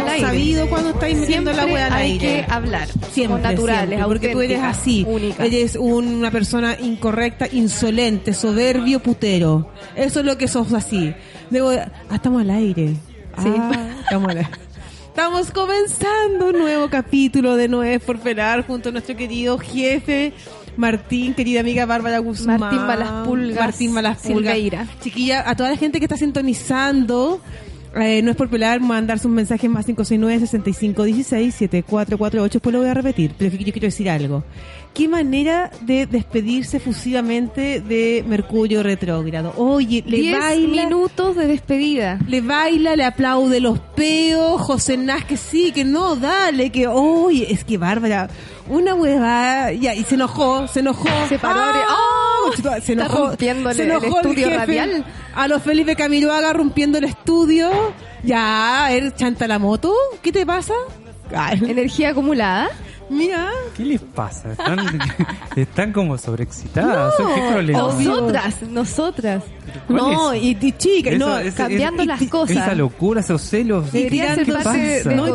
hemos aire. sabido cuando estáis metiendo la wea al hay aire. que hablar. Siempre, Somos naturales, siempre, porque tú eres así. únicas. Eres una persona incorrecta, insolente, soberbio, putero. Eso es lo que sos así. Debo, ah, estamos al aire. Sí. Ah, estamos al aire. Estamos comenzando un nuevo capítulo de No es por pelar junto a nuestro querido jefe Martín, querida amiga Bárbara Guzmán. Martín Malaspulgas Martín Malaspulgas. Silveira. Chiquilla, a toda la gente que está sintonizando, eh, no es por pelar, mandar sus mensajes más 569-6516-7448. Después lo voy a repetir, pero yo quiero decir algo. ¿Qué manera de despedirse fusivamente de Mercurio retrógrado? Oye, le Diez baila... minutos de despedida. Le baila, le aplaude los peos, José Nas que sí, que no, dale, que oye, es que bárbara, una hueva, ya, y se enojó, se enojó. Se paró, ¡Ah! ¡oh! se enojó, se el enojó estudio jefe radial. A los Felipe Camiroaga rompiendo el estudio. Ya, ver, chanta la moto, ¿qué te pasa? Ay, Energía acumulada. Mira, ¿Qué les pasa? Están, están como sobreexcitadas. ¿Qué problema? Nosotras, nosotras. ¿Cuál no, y, y chica, Eso- no, cambiando las cosas. Esa locura, esos celos. Debería ¿Qué ser parte pasa? del No,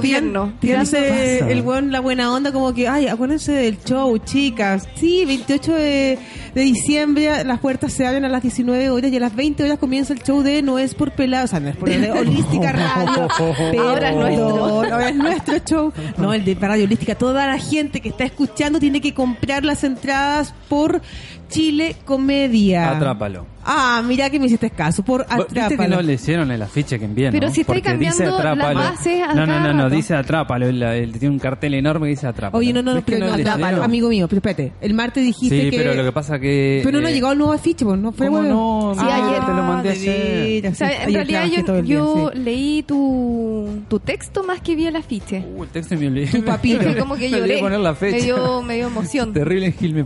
el weón la buena onda como que, ay, acuérdense del show, chicas. Sí, 28 de, de diciembre las puertas se abren a las 19 horas y a las 20 horas comienza el show de No es por pelado, o sea, no es por de Holística Radio. Ahora es nuestro. Ahora es nuestro show. No, el de Radio Holística. Toda la gente que está escuchando tiene que comprar las entradas por Chile Comedia. Atrápalo. Ah, mira que me hiciste caso, por ¿Viste que Atrápalo. no le hicieron el afiche que envían? Pero ¿no? si estáis Porque dice cambiando las atrápalo. bases a No, no, no, no, dice atrápalo. Él, él tiene un cartel enorme que dice atrápalo. Oye, no, no, no, ¿Ves que pero no, atrápalo. amigo mío, pero espérate. El martes dijiste Sí, que... pero lo que pasa que... Pero no eh, llegado el nuevo afiche, pues, ¿no fue ¿Cómo bueno? no? Sí, ayer. Te lo mandé ayer. veras, O sea, sí. en Ayer realidad yo, el día, yo sí. leí tu, tu texto más que vi el afiche. Uh, el texto me olvidé. Tu papito. Como que lloré. Me dio, me dio emoción. Terrible Gil,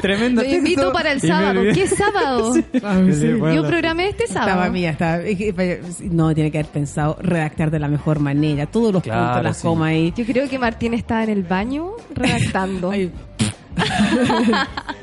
tremendo Texto. invito para el sábado. ¿Qué sábado? Ah, sí. olvidé poner Yo programé este sábado. Estaba mía, estaba... es que, No, tiene que haber pensado redactar de la mejor manera. Todos los Claro, puntos, las sí. comas ahí. Yo creo que Martín está en el baño redactando.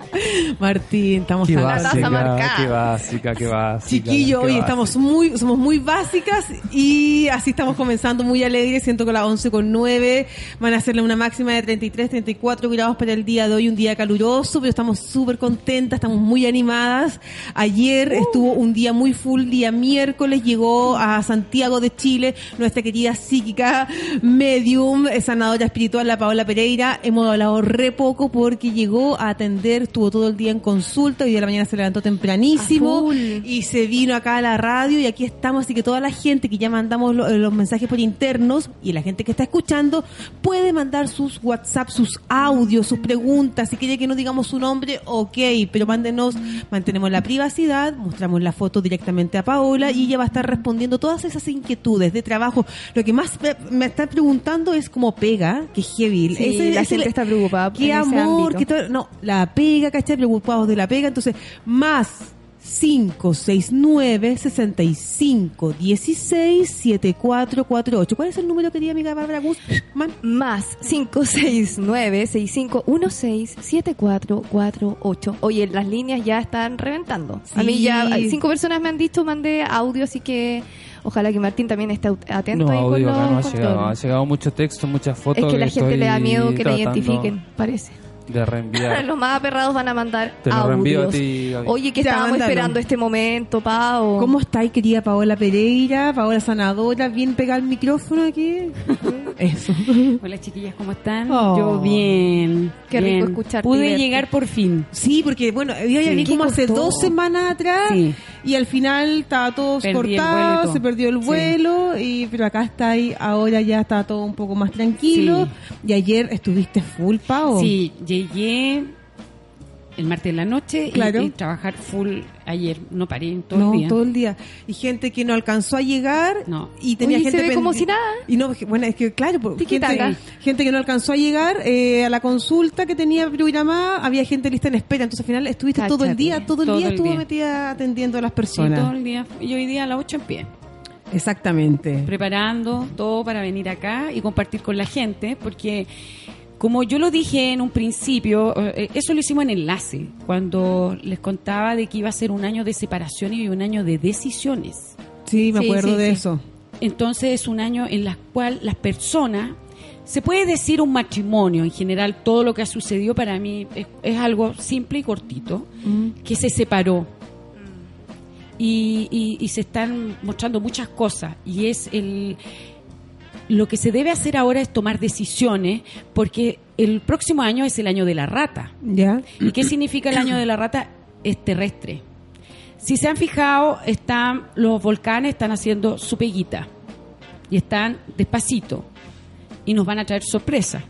Martín, estamos Qué taza básica, marcada. qué básica, qué básica. Chiquillo, qué hoy básica. estamos muy, somos muy básicas y así estamos comenzando muy alegres. Siento que las 11 con 9 van a hacerle una máxima de 33, 34 grados para el día de hoy, un día caluroso, pero estamos súper contentas, estamos muy animadas. Ayer estuvo un día muy full, día miércoles, llegó a Santiago de Chile nuestra querida psíquica medium, sanadora espiritual, la Paola Pereira. Hemos hablado re poco porque llegó a atender, estuvo todo el día en consulta, hoy de la mañana se levantó tempranísimo y se vino acá a la radio y aquí estamos, así que toda la gente que ya mandamos lo- los mensajes por internos y la gente que está escuchando puede mandar sus WhatsApp, sus audios, sus preguntas, si quiere que no digamos su nombre, ok, pero mándenos, mantenemos la privacidad, mostramos la foto directamente a Paola y ella va a estar respondiendo todas esas inquietudes de trabajo. Lo que más me, está preguntando es cómo pega, que es heavy. Sí, Ese- la ese- gente está preocupada Qué amor, todo- no, la pega, ¿cachai? Preocupados de la pega, entonces, más 569 65 16 7448. ¿Cuál es el número, querida amiga Bárbara Guzmán? Más 569-6516-7448. Oye, las líneas ya están reventando. A mí ya cinco personas me han dicho, mandé audio, así que ojalá que Martín también esté atento No, ahí audio los no ha llegado. Ha controles. llegado mucho texto, muchas fotos. Es que la gente le da miedo que tratando identifiquen, parece. De reenviar. Los más aperrados van a mandar Te lo reenvío a audios. ti, Gaby. Oye, que Ya, estábamos mándalo. esperando este momento, Pau. ¿Cómo estáis, querida Paola Pereira? Paola Sanadora, bien pegada el micrófono aquí. Eso. Hola chiquillas, ¿cómo están? Oh. Yo bien. Qué rico escucharte, Pude verte. llegar por fin. Sí, porque bueno, yo ya Sí. vi ¿Qué como hace costó? dos semanas atrás Sí. Y al final estaba todo Perdí cortado, todo. se perdió el Sí. vuelo, y pero acá está ahí, ahora ya está todo un poco más tranquilo. Y ayer estuviste full, Pao. Sí, llegué el martes en la noche y- Claro. y, trabajar full ayer. No paré todo no, el día. todo el día. Y gente que no alcanzó a llegar No. y tenía se gente ve como si nada. Y no, bueno, es que claro, pues, gente, que no alcanzó a llegar eh, a la consulta que tenía programada, había gente lista en espera. Entonces al final estuviste todo el día, todo el Todo día el estuvo día. metida atendiendo a las Sí, personas. todo el día. Y hoy día a las 8 en pie. Exactamente. Preparando todo para venir acá y compartir con la gente, porque como yo lo dije en un principio, eh, eso lo hicimos en enlace, cuando les contaba de que iba a ser un año de separación y un año de decisiones. Sí, me acuerdo sí, de sí. eso. entonces es un año en el cual las personas, se puede decir un matrimonio en general, todo lo que ha sucedido para mí es, es algo simple y cortito, que se separó. Y, y- y se están mostrando muchas cosas. Y es el. Lo que se debe hacer ahora es tomar decisiones, porque el próximo año es el año de la rata. ¿Ya? ¿Y qué significa el año de la rata? Es terrestre. Si se han fijado, están los volcanes están haciendo su peguita y están despacito y nos van a traer sorpresas.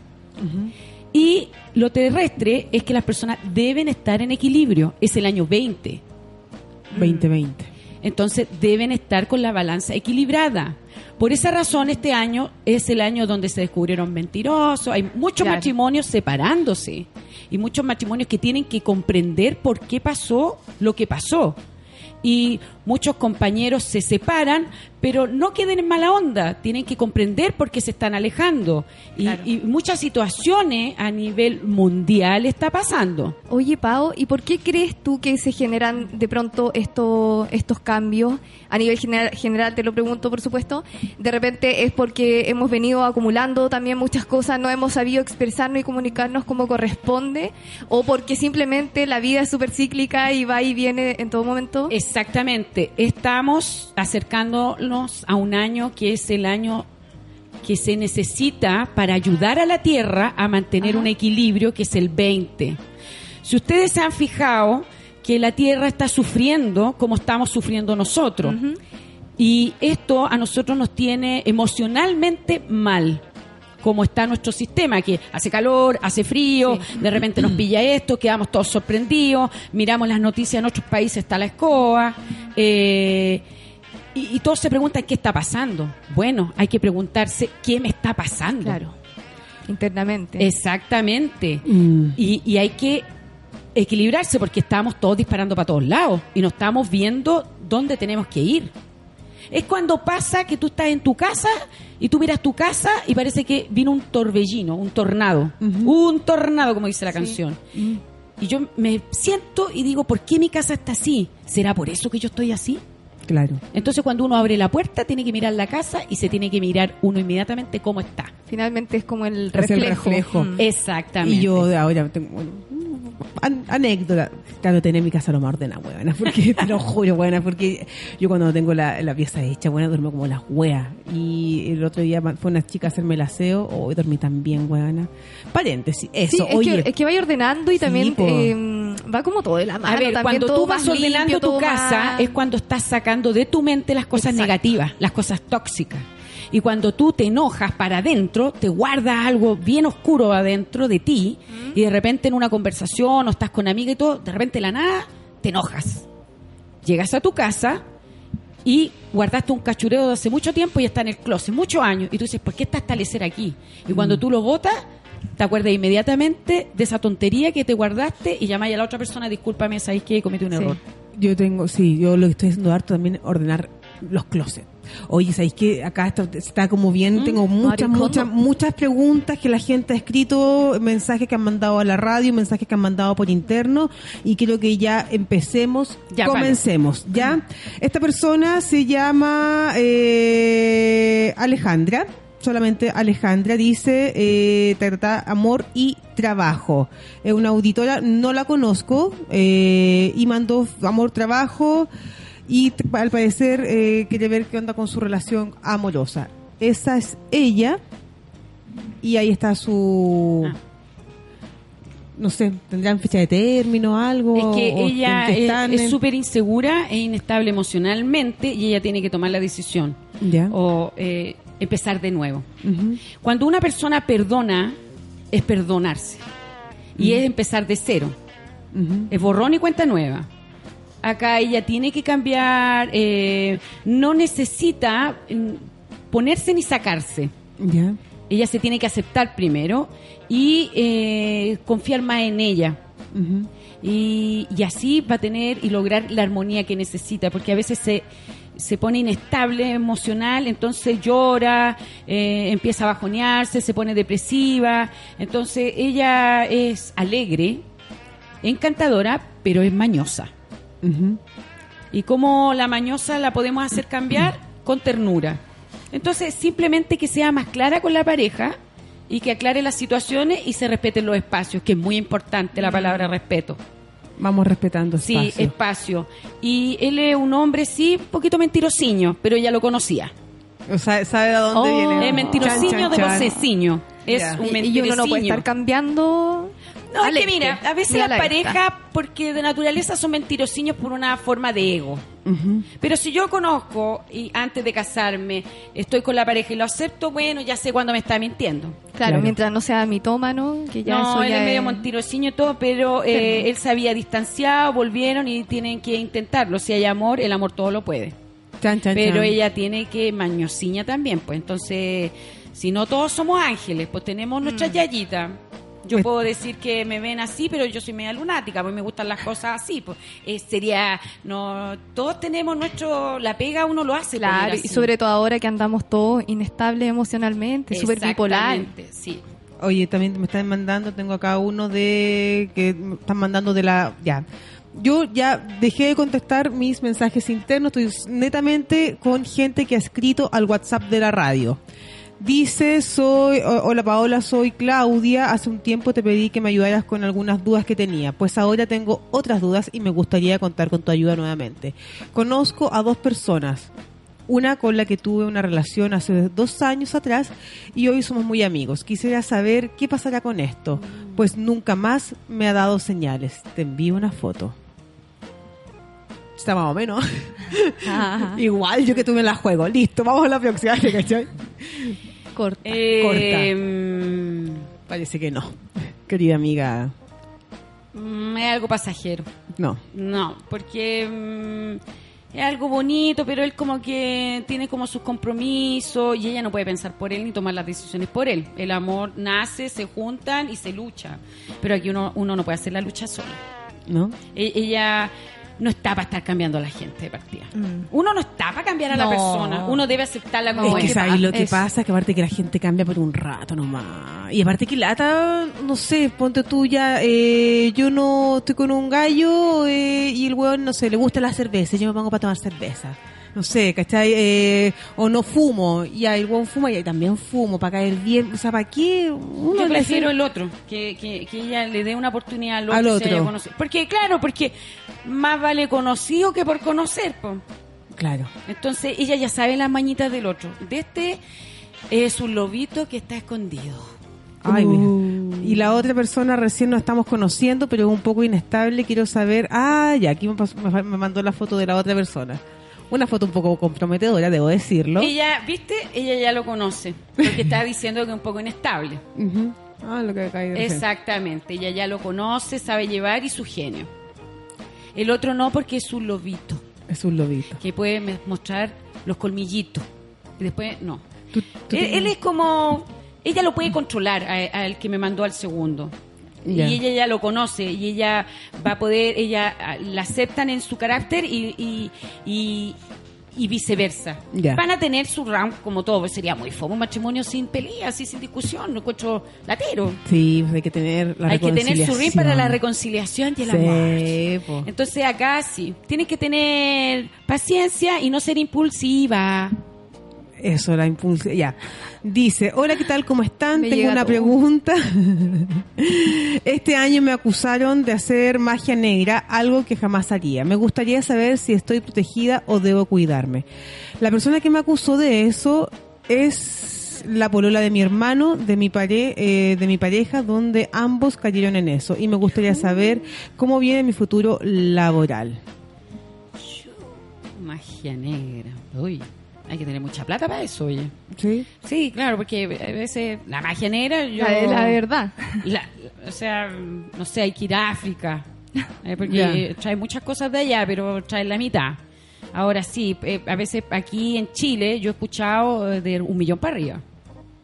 Y lo terrestre es que las personas deben estar en equilibrio. Es el año 20. 2020. Entonces deben estar con la balanza equilibrada. Por esa razón este año es el año donde se descubrieron mentirosos, hay muchos Claro. matrimonios separándose y muchos matrimonios que tienen que comprender por qué pasó lo que pasó. Y muchos compañeros se separan, pero no queden en mala onda, tienen que comprender por qué se están alejando. Y, Claro. y muchas situaciones a nivel mundial está pasando. Oye, Pau, ¿y por qué crees tú que se generan de pronto esto, estos cambios? A nivel general, general, te lo pregunto, por supuesto. De repente es porque hemos venido acumulando también muchas cosas, no hemos sabido expresarnos y comunicarnos como corresponde, o porque simplemente la vida es súper cíclica y va y viene en todo momento. Exactamente. Estamos acercándonos a un año que es el año que se necesita para ayudar a la Tierra a mantener Ajá. un equilibrio, que es el 20. Si ustedes se han fijado que la Tierra está sufriendo como estamos sufriendo nosotros, y esto a nosotros nos tiene emocionalmente mal como está nuestro sistema, que hace calor, hace frío, de repente nos pilla esto, quedamos todos sorprendidos, miramos las noticias en otros países, está la escoba, eh, y, y todos se preguntan qué está pasando. Bueno, hay que preguntarse qué me está pasando. Claro, internamente. Exactamente. Mm. Y, y hay que equilibrarse porque estamos todos disparando para todos lados y no estamos viendo dónde tenemos que ir. Es cuando pasa que tú estás en tu casa y tú miras tu casa y parece que vino un torbellino, un tornado. Un tornado, como dice la canción. Y yo me siento y digo, ¿por qué mi casa está así? ¿Será por eso que yo estoy así? Claro. Entonces cuando uno abre la puerta tiene que mirar la casa y se tiene que mirar uno inmediatamente cómo está. Finalmente es como el Es el reflejo. reflejo. Mm. Exactamente. Y yo de ahora tengo bueno, an- anécdota. Claro, tener mi casa lo más ordenada, buena, porque te lo juro, buena, porque yo cuando tengo la, la pieza hecha, buena, duermo como las hueas. Y el otro día fue una chica a hacerme el aseo, hoy dormí también, buena. Paréntesis, eso, Sí, es, oye. que, es que vaya ordenando y Sí, también eh, va como todo de la mano. A ver, también cuando tú vas ordenando limpio, tu casa más- es cuando estás sacando de tu mente las cosas Exacto. negativas, las cosas tóxicas. Y cuando tú te enojas para adentro, te guardas algo bien oscuro adentro de ti y de repente en una conversación o estás con amiga y todo, de repente de la nada te enojas. Llegas a tu casa y guardaste un cachureo de hace mucho tiempo y está en el closet, muchos años, y tú dices, ¿por qué está establecer aquí? Y cuando tú lo botas, te acuerdas inmediatamente de esa tontería que te guardaste y llamáis a la otra persona, discúlpame, sabéis que cometí un Sí. error. Yo tengo, sí, yo lo que estoy haciendo harto también es ordenar los closets. Oye, ¿sabéis que acá está, está como bien? Tengo muchas, muchas, muchas preguntas que la gente ha escrito, mensajes que han mandado a la radio, mensajes que han mandado por interno y quiero que ya empecemos, Ya, comencemos, ¿ya? Esta persona se llama eh, Alejandra. Solamente Alejandra dice, eh, trata amor y trabajo. Es una auditora, no la conozco, eh, y mandó amor, trabajo, y al parecer eh, quiere ver qué onda con su relación amorosa. Esa es ella, y ahí está su... Ah. No sé, ¿tendrán fecha de término algo? Es que ¿O ella es- súper insegura e inestable emocionalmente y ella tiene que tomar la decisión Ya. o eh, empezar de nuevo. Cuando una persona perdona, es perdonarse y es empezar de cero. Es borrón y cuenta nueva. Acá ella tiene que cambiar, eh, no necesita mm, ponerse ni sacarse. Ella se tiene que aceptar primero y eh, confiar más en ella. Y así va a tener y lograr la armonía que necesita, porque a veces se, se pone inestable emocional, entonces llora, eh, empieza a bajonearse, se pone depresiva. Entonces ella es alegre, encantadora, pero es mañosa. Ujú. ¿Y cómo la mañosa la podemos hacer cambiar? Con ternura. Entonces, simplemente que sea más clara con la pareja y que aclare las situaciones y se respeten los espacios, que es muy importante la palabra respeto. Vamos respetando Sí, espacio. Y él es un hombre, sí, un poquito mentirosiño, pero ella lo conocía. O sea, ¿sabe de dónde Oh. viene? Es mentirosiño Chan, de chan, chan. voceciño. Es Ya. un Y, y uno no puede mentirosiño. estar cambiando. No, es que mira, a veces las parejas, porque de naturaleza son mentirosiños por una forma de ego. Pero si yo conozco y antes de casarme estoy con la pareja y lo acepto, bueno, ya sé cuándo me está mintiendo. Claro, Claro. mientras no sea mitómano, que ya no, él ya es medio mentirosiño y todo, pero eh, él se había distanciado, volvieron y tienen que intentarlo. Si hay amor, el amor todo lo puede. Chan, chan, Pero chan. ella tiene que mañosiña también, pues entonces, si no todos somos ángeles, pues tenemos nuestras yayitas. Yo Pues- puedo decir que me ven así, pero yo soy media lunática, pues me gustan las cosas así. Pues Eh, sería, no, todos tenemos nuestro, la pega uno lo hace. ir Claro, y sobre todo ahora que andamos todos inestables emocionalmente, súper bipolar. Exactamente, Sí. Oye, también me están mandando, tengo acá uno de que me están mandando de la ya. Yo ya dejé de contestar mis mensajes internos, estoy netamente con gente que ha escrito al WhatsApp de la radio. Dice, soy, hola Paola, soy Claudia, hace un tiempo te pedí que me ayudaras con algunas dudas que tenía, pues ahora tengo otras dudas y me gustaría contar con tu ayuda nuevamente. Conozco a dos personas, una con la que tuve una relación hace dos años atrás y hoy somos muy amigos. Quisiera saber qué pasará con esto, pues nunca más me ha dado señales. Te envío una foto. Está más o menos. Igual yo que tú me la juego. Listo, vamos a la próxima. ¿cachai? Corta. Eh, mm, Parece que no. Querida amiga, mm, es algo pasajero. no. No, porque mm, es algo bonito, pero él como que tiene como sus compromisos y ella no puede pensar por él ni tomar las decisiones por él. El amor nace, se juntan y se lucha. Pero aquí uno, uno no puede hacer la lucha sola. ¿No? E- ella no está para estar cambiando a la gente de partida. Mm. Uno no está para cambiar a la persona. Uno debe aceptarla como es que es. sabes lo que pasa, que aparte que la gente cambia por un rato nomás. Y aparte que lata, no sé, ponte tú ya, eh, yo no estoy con un gallo eh, y el weón, no sé, le gusta la cerveza, yo me pongo para tomar cerveza. No sé, ¿cachai? Eh, o no fumo, y el weón fuma y también fumo, para caer bien. O sea, ¿para qué? Uno Yo le prefiero el otro, que, que, que ella le dé una oportunidad al otro. Al se. Porque, claro, porque más vale conocido que por conocer. po. Claro. Entonces, ella ya sabe las mañitas del otro. De este es un lobito que está escondido. Ay, mira. Uh. Y la otra persona recién nos estamos conociendo, pero es un poco inestable. Quiero saber. Ah, ya, aquí me, pasó- me- me mandó la foto de la otra persona. Una foto un poco comprometedora, debo decirlo. Ella, ¿viste? Ella ya lo conoce. Porque está diciendo que es un poco inestable. Ujú. Ah, lo que de recién. Exactamente. Ella ya lo conoce, sabe llevar y su genio. El otro no, porque es un lobito. Es un lobito. que puede mostrar los colmillitos. Y después, no. Tú- tú él, es como... Ella lo puede controlar a- al que me mandó al segundo. Y ella ya lo conoce y ella va a poder, ella ah, la aceptan en su carácter y, y, y, y viceversa. Van a tener su round como todo, sería muy fome un matrimonio sin peleas y sin discusión, no encuentro latero. Sí, pues hay que tener la Hay que tener su ring para la reconciliación. y el amor. Sí, po. Entonces acá sí, tienes que tener paciencia y no ser impulsiva. Eso, la impulsa. Ya. Dice, hola, ¿qué tal? ¿Cómo están? Me Tengo una todo. pregunta. este año me acusaron de hacer magia negra, algo que jamás haría. Me gustaría saber si estoy protegida o debo cuidarme. La persona que me acusó de eso es la polola de mi hermano, de mi, pare, eh, de mi pareja, donde ambos cayeron en eso. Y me gustaría saber cómo viene mi futuro laboral. Magia negra. Uy, hay que tener mucha plata para eso, oye. ¿Sí? Sí, claro, porque a veces la magia negra, yo... La, la verdad. la- o sea, no sé, hay que ir a África. eh, porque trae muchas cosas de allá, pero trae la mitad. Ahora sí, eh, a veces aquí en Chile yo he escuchado de un millón para arriba.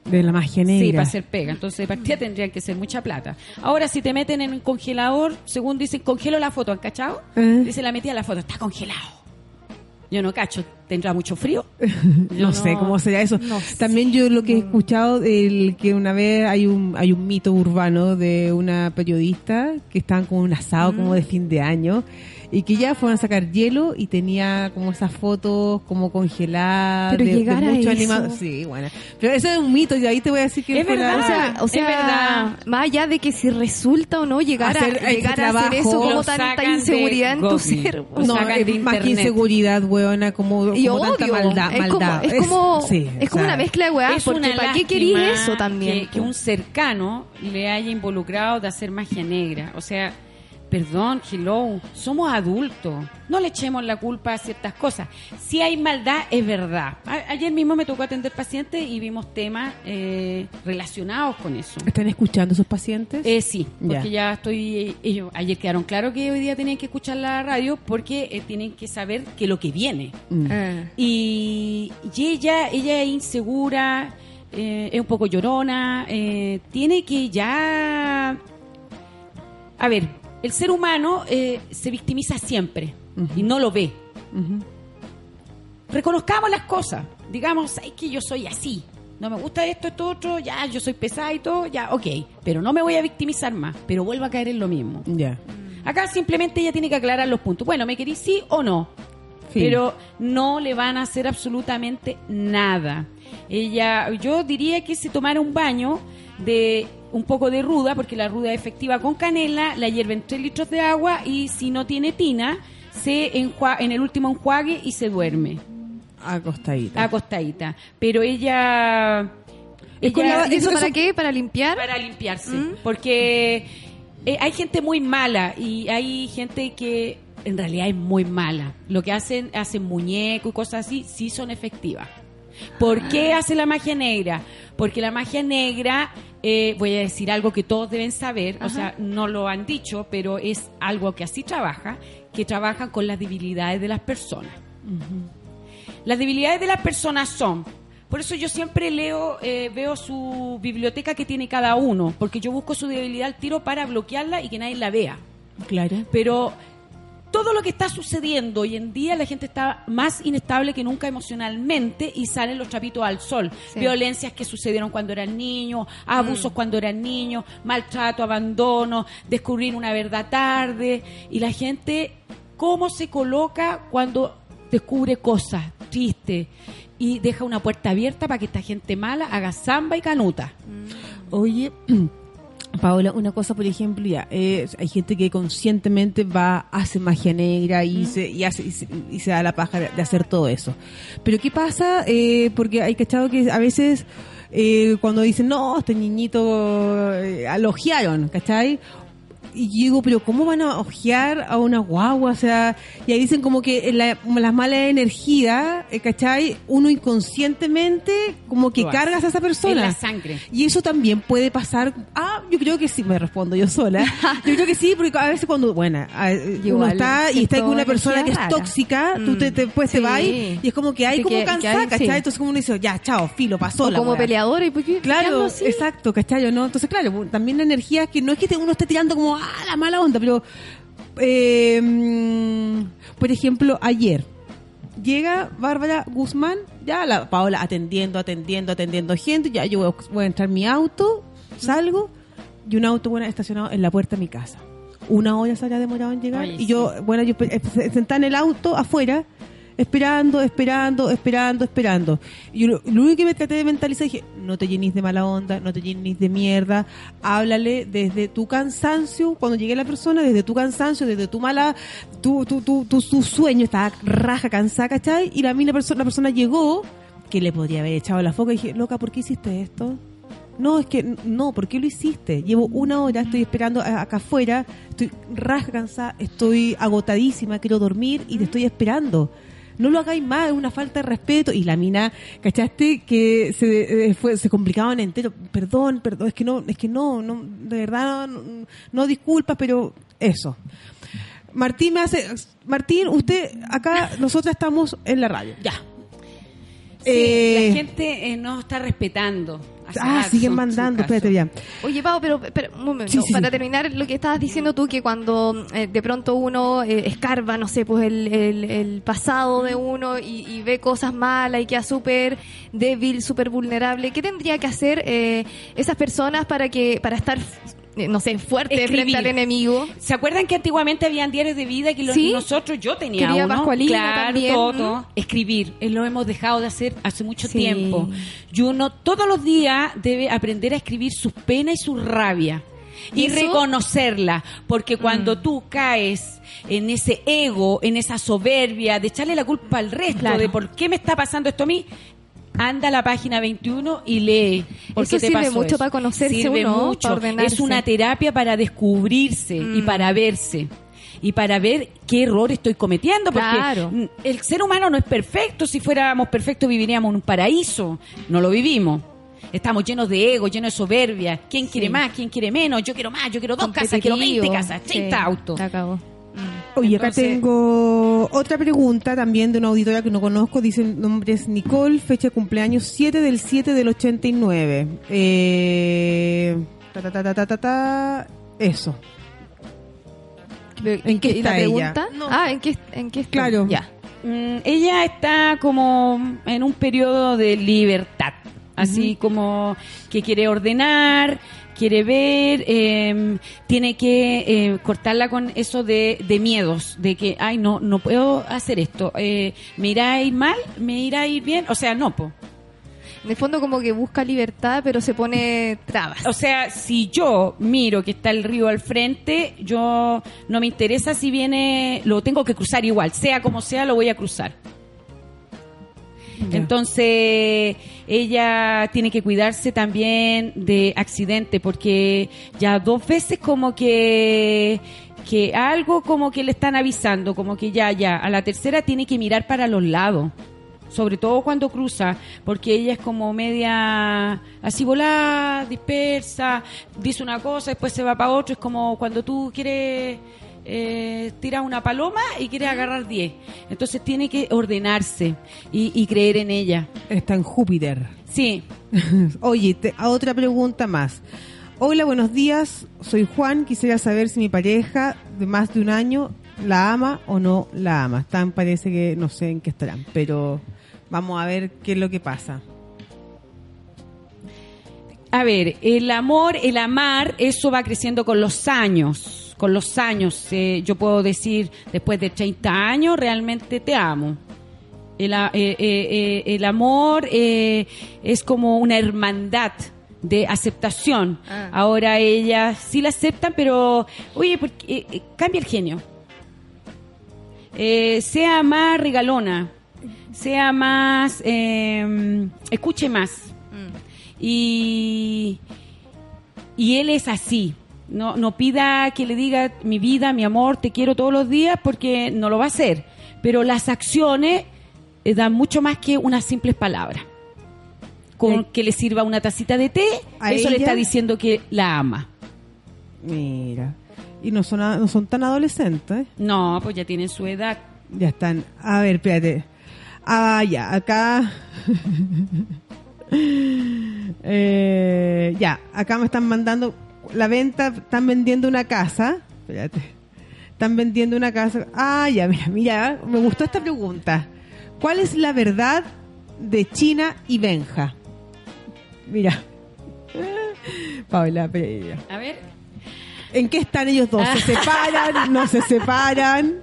De la magia negra. Sí, para hacer pega. Entonces, de partida tendrían que ser mucha plata. Ahora, si te meten en un congelador, según dicen, congelo la foto, ¿han cachado? Eh. Dice la metida la foto, está congelado. Yo no cacho, ¿tendrá mucho frío? no, sé cómo será eso. no sé. También yo lo que he escuchado el que una vez hay un hay un mito urbano de una periodista que estaban con un asado como de fin de año y que ya fueron a sacar hielo y tenía como esas fotos como congeladas Pero de, de a muchos eso. animados. Sí, bueno. Pero eso es un mito y ahí te voy a decir que Es fue la- verdad. O sea, o Es verdad. más allá de que si resulta o no llegar Hacer a, ese llegar a hacer eso, como tanta inseguridad en tu ser. Lo no, es más que inseguridad, weona, como, Y como tanta maldad. es como, maldad. es como, sí, es o como sea, una mezcla de Es porque ¿para qué querís eso también? Que, que un cercano le haya involucrado de hacer magia negra. O sea, perdón, hello, somos adultos. No le echemos la culpa a ciertas cosas. Si hay maldad, es verdad. A- ayer mismo me tocó atender pacientes y vimos temas eh, relacionados con eso. ¿Están escuchando esos pacientes? Eh, sí, porque Ya. ya, estoy. Ellos ayer quedaron claro que hoy día tenían que escuchar la radio porque eh, tienen que saber que lo que viene. Mm. Ah. Y, y ella, ella es insegura, eh, es un poco llorona, eh, tiene que ya... A ver, el ser humano eh, se victimiza siempre y no lo ve. Reconozcamos las cosas, digamos, es que yo soy así. No me gusta esto, esto, otro, ya, yo soy pesada y todo, ya, ok. Pero no me voy a victimizar más, pero vuelvo a caer en lo mismo. Ya. Acá simplemente ella tiene que aclarar los puntos. Bueno, ¿me querís sí o no? Fin. Pero no le van a hacer absolutamente nada. Ella, yo diría que se tomara un baño de un poco de ruda, porque la ruda es efectiva con canela, la hierve en 3 litros de agua y si no tiene tina, se enjua- en el último enjuague y se duerme, Acostadita. acostadita. Pero ella... Ella- la- ¿Y eso eso- para qué? ¿Para limpiar? para limpiarse. ¿Mm? Porque eh, hay gente muy mala y hay gente que en realidad es muy mala. Lo que hacen, hacen muñecos y cosas así, sí son efectivas. ¿Por qué hace la magia negra? Porque la magia negra, eh, voy a decir algo que todos deben saber, o sea, no lo han dicho, pero es algo que así trabaja, que trabajan con las debilidades de las personas. Las debilidades de las personas son, por eso yo siempre leo, eh, veo su biblioteca que tiene cada uno, porque yo busco su debilidad al tiro para bloquearla y que nadie la vea. Claro. Pero todo lo que está sucediendo hoy en día, la gente está más inestable que nunca emocionalmente y salen los trapitos al sol. Sí. Violencias que sucedieron cuando eran niños, abusos cuando eran niños, maltrato, abandono, descubrir una verdad tarde. Y la gente, ¿cómo se coloca cuando descubre cosas tristes? Y deja una puerta abierta para que esta gente mala haga samba y canuta. Oye, Paola, una cosa, por ejemplo, ya, eh, hay gente que conscientemente va, hace magia negra y, se, y, hace, y, se, y se da la paja de, de hacer todo eso. Pero ¿qué pasa? Eh, porque hay cachado que a veces eh, cuando dicen, no, este niñito eh, alogiaron, ¿cachai? Y digo, pero ¿cómo van a ojear a una guagua? O sea, y ahí dicen como que la- las malas energías, eh, ¿cachai? Uno inconscientemente como que Lo hace. cargas a esa persona. En la sangre. Y eso también puede pasar. Ah, yo creo que sí, me respondo yo sola. Yo creo que sí, porque a veces cuando, bueno, a- uno está y está con una persona que es rara. tóxica, tú te, te, pues te Sí. vas y es como que hay Que- como cansada, ¿cachai? sí. Entonces como uno dice, ya, chao, filo, pasó O la como wea. peleador y ¿por qué- qué ando Claro, exacto, ¿cachai? ¿no? Entonces, claro, también la energía que no es que te- uno esté tirando como, ah, la mala onda, pero, eh, por ejemplo, ayer llega Bárbara Guzmán, ya la Paola atendiendo, atendiendo, atendiendo gente, ya yo voy a, voy a entrar en mi auto, salgo, y un auto, bueno, estacionado en la puerta de mi casa. Una hora se había demorado en llegar, y yo, bueno, yo eh, sentada en el auto afuera, esperando, esperando, esperando, esperando. Y lo, lo único que me traté de mentalizar dije, no te llenís de mala onda, no te llenís de mierda, háblale desde tu cansancio, cuando llegue la persona, desde tu cansancio, desde tu mala, tu, tu, tu, tu, tu sueño, estaba raja, cansada, ¿cachai? Y la, mina persona, la persona llegó, que le podría haber echado la foca, y dije, loca, ¿por qué hiciste esto? No, es que no, ¿por qué lo hiciste? Llevo una hora, estoy esperando acá afuera, estoy raja cansada, estoy agotadísima, quiero dormir y te estoy esperando. No lo hagáis más, es una falta de respeto. Y la mina, ¿cachaste? Que se, eh, fue, se complicaban entero. Perdón, perdón, es que no, es que no, no de verdad, no, no, disculpas, pero eso. Martín me hace, Martín, usted, acá, nosotros estamos en la radio. Ya. Sí, Eh, la gente eh, no está respetando. Ah, siguen mandando, espérate ya. Oye, Pau, pero, pero un momento, Sí, sí, para sí. terminar lo que estabas diciendo tú, que cuando eh, de pronto uno eh, escarba, no sé, pues el, el, el pasado de uno y, y ve cosas malas y queda súper débil, súper vulnerable, ¿qué tendría que hacer eh, esas personas para que para estar no sé, fuerte Escribir. frente al enemigo. ¿Se acuerdan que antiguamente habían diarios de vida que los- Sí. nosotros, yo tenía Querida uno? Pascualina claro, también. todo. ¿Mm? Escribir, eh, lo hemos dejado de hacer hace mucho Sí. tiempo. Y uno todos los días debe aprender a escribir sus penas y su rabia. ¿Y reconocerla, porque cuando tú caes en ese ego, en esa soberbia, de echarle la culpa al resto, Claro. de por qué me está pasando esto a mí, anda a la página 21 y lee. ¿Por Eso te sirve mucho eso? para conocerse Sirve uno, mucho. para ordenarse. Es una terapia para descubrirse y Mm. para verse. Y para ver qué error estoy cometiendo, porque Claro. el ser humano no es perfecto. Si fuéramos perfectos viviríamos en un paraíso. No lo vivimos. Estamos llenos de ego, llenos de soberbia. ¿Quién quiere más? ¿Quién quiere menos? Yo quiero más, yo quiero dos casas, quiero 20 Competitivo. casas, 30 Sí, autos. acabó. Oye, acá tengo otra pregunta también de una auditora que no conozco. Dice, el nombre es Nicole, fecha de cumpleaños 7 del 7 del 89. Eh, ta, ta, ta, ta, ta, ta, ta. Eso. ¿En qué ¿Y la está ella? pregunta? No. Ah, ¿en qué, en qué está? Claro. Ya. Mm, ella está como en un periodo de libertad, así como que quiere ordenar, quiere ver, eh, tiene que eh, cortarla con eso de, de miedos, de que, ay, no, no puedo hacer esto, eh, me irá a ir mal, me irá a ir bien, o sea, no, po. En el fondo como que busca libertad, pero se pone trabas. O sea, si yo miro que está el río al frente, yo no me interesa si viene, lo tengo que cruzar igual, sea como sea, lo voy a cruzar. Entonces, ella tiene que cuidarse también de accidente, porque ya dos veces como que que algo como que le están avisando, como que ya, ya, a la tercera tiene que mirar para los lados, sobre todo cuando cruza, porque ella es como media así volada, dispersa, dice una cosa, después se va para otro, es como cuando tú quieres eh, tirar una paloma y quieres agarrar 10. Entonces tiene que ordenarse y, y creer en ella. Está en Júpiter. Sí, Oye, te- a otra pregunta más. Hola, buenos días. Soy Juan. Quisiera saber si mi pareja de más de un año la ama o no la ama. Están, parece que no sé en qué estarán, pero vamos a ver qué es lo que pasa. A ver, el amor, el amar, eso va creciendo con los años. Con los años, eh, yo puedo decir, después de 30 años, realmente te amo. El, eh, eh, el amor es como una hermandad de aceptación. Ah. Ahora ellas sí la aceptan, pero, oye, porque, cambia el genio. Sea más regalona, sea más, eh, escuche más y, y él es así. No, no pida que le diga mi vida, mi amor, te quiero todos los días porque no lo va a hacer. Pero las acciones eh, dan mucho más que unas simples palabras. Con Eh, que le sirva una tacita de té, ¿a eso le está diciendo que la ama. Mira. Y no son, no son tan adolescentes. No, pues ya tienen su edad. Ya están. A ver, espérate. Ah, ya, acá. Eh, ya, acá me están mandando la venta. Están vendiendo una casa. Espérate. Están vendiendo una casa. Ah, ya, mira, mira. Me gustó esta pregunta. ¿Cuál es la verdad de China y Benja? Mira. Paula Pereira. A ver. ¿En qué están ellos dos? ¿Se separan? ¿No se separan?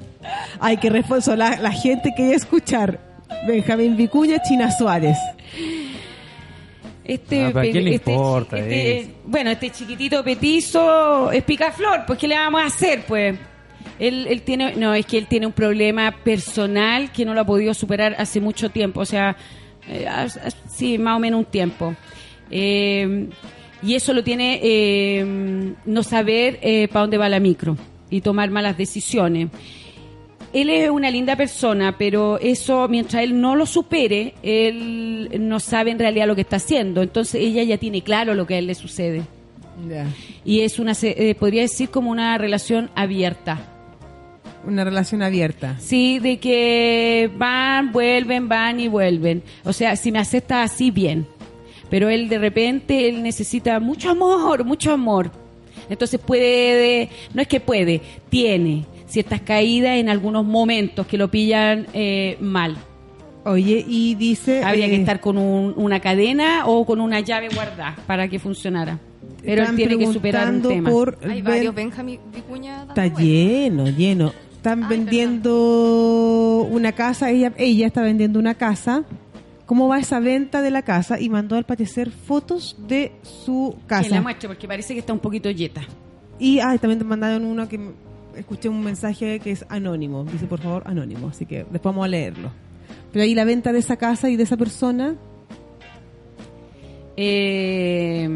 Hay que refuerzo la, la gente quiere escuchar. Benjamín Vicuña, China Suárez. Este, Ah, ¿para le este- importa este- eso? bueno, este chiquitito petizo es picaflor, pues ¿qué le vamos a hacer? Pues él, él tiene, no, es que él tiene un problema personal que no lo ha podido superar hace mucho tiempo, o sea, eh, sí, más o menos un tiempo. Eh, y eso lo tiene eh, no saber para dónde va la micro y tomar malas decisiones. Él es una linda persona, pero eso, mientras él no lo supere, él no sabe en realidad lo que está haciendo. Entonces ella ya tiene claro lo que a él le sucede. Y es una, eh, podría decir como una relación abierta. Una relación abierta. Sí, de que van, vuelven, van y vuelven. O sea, si me acepta así, bien. Pero él de repente, él necesita mucho amor, mucho amor. Entonces puede, no es que puede, tiene ciertas caídas en algunos momentos que lo pillan eh, mal. Oye, y dice... Habría que eh, estar con un- una cadena o con una llave guardada para que funcionara. Pero él tiene que superar un preguntando tema. por Hay varios Benjamín Vicuña. Está lleno, lleno. Están Ay, vendiendo una casa, ella, ella está vendiendo una casa. ¿Cómo va esa venta de la casa? Y mandó al parecer fotos de su Que la casa. muestre porque parece que está un poquito yeta. Y ay, también te mandaron uno que escuché un mensaje que es anónimo. Dice, por favor, anónimo. Así que después vamos a leerlo. Pero ahí la venta de esa casa y de esa persona. Eh,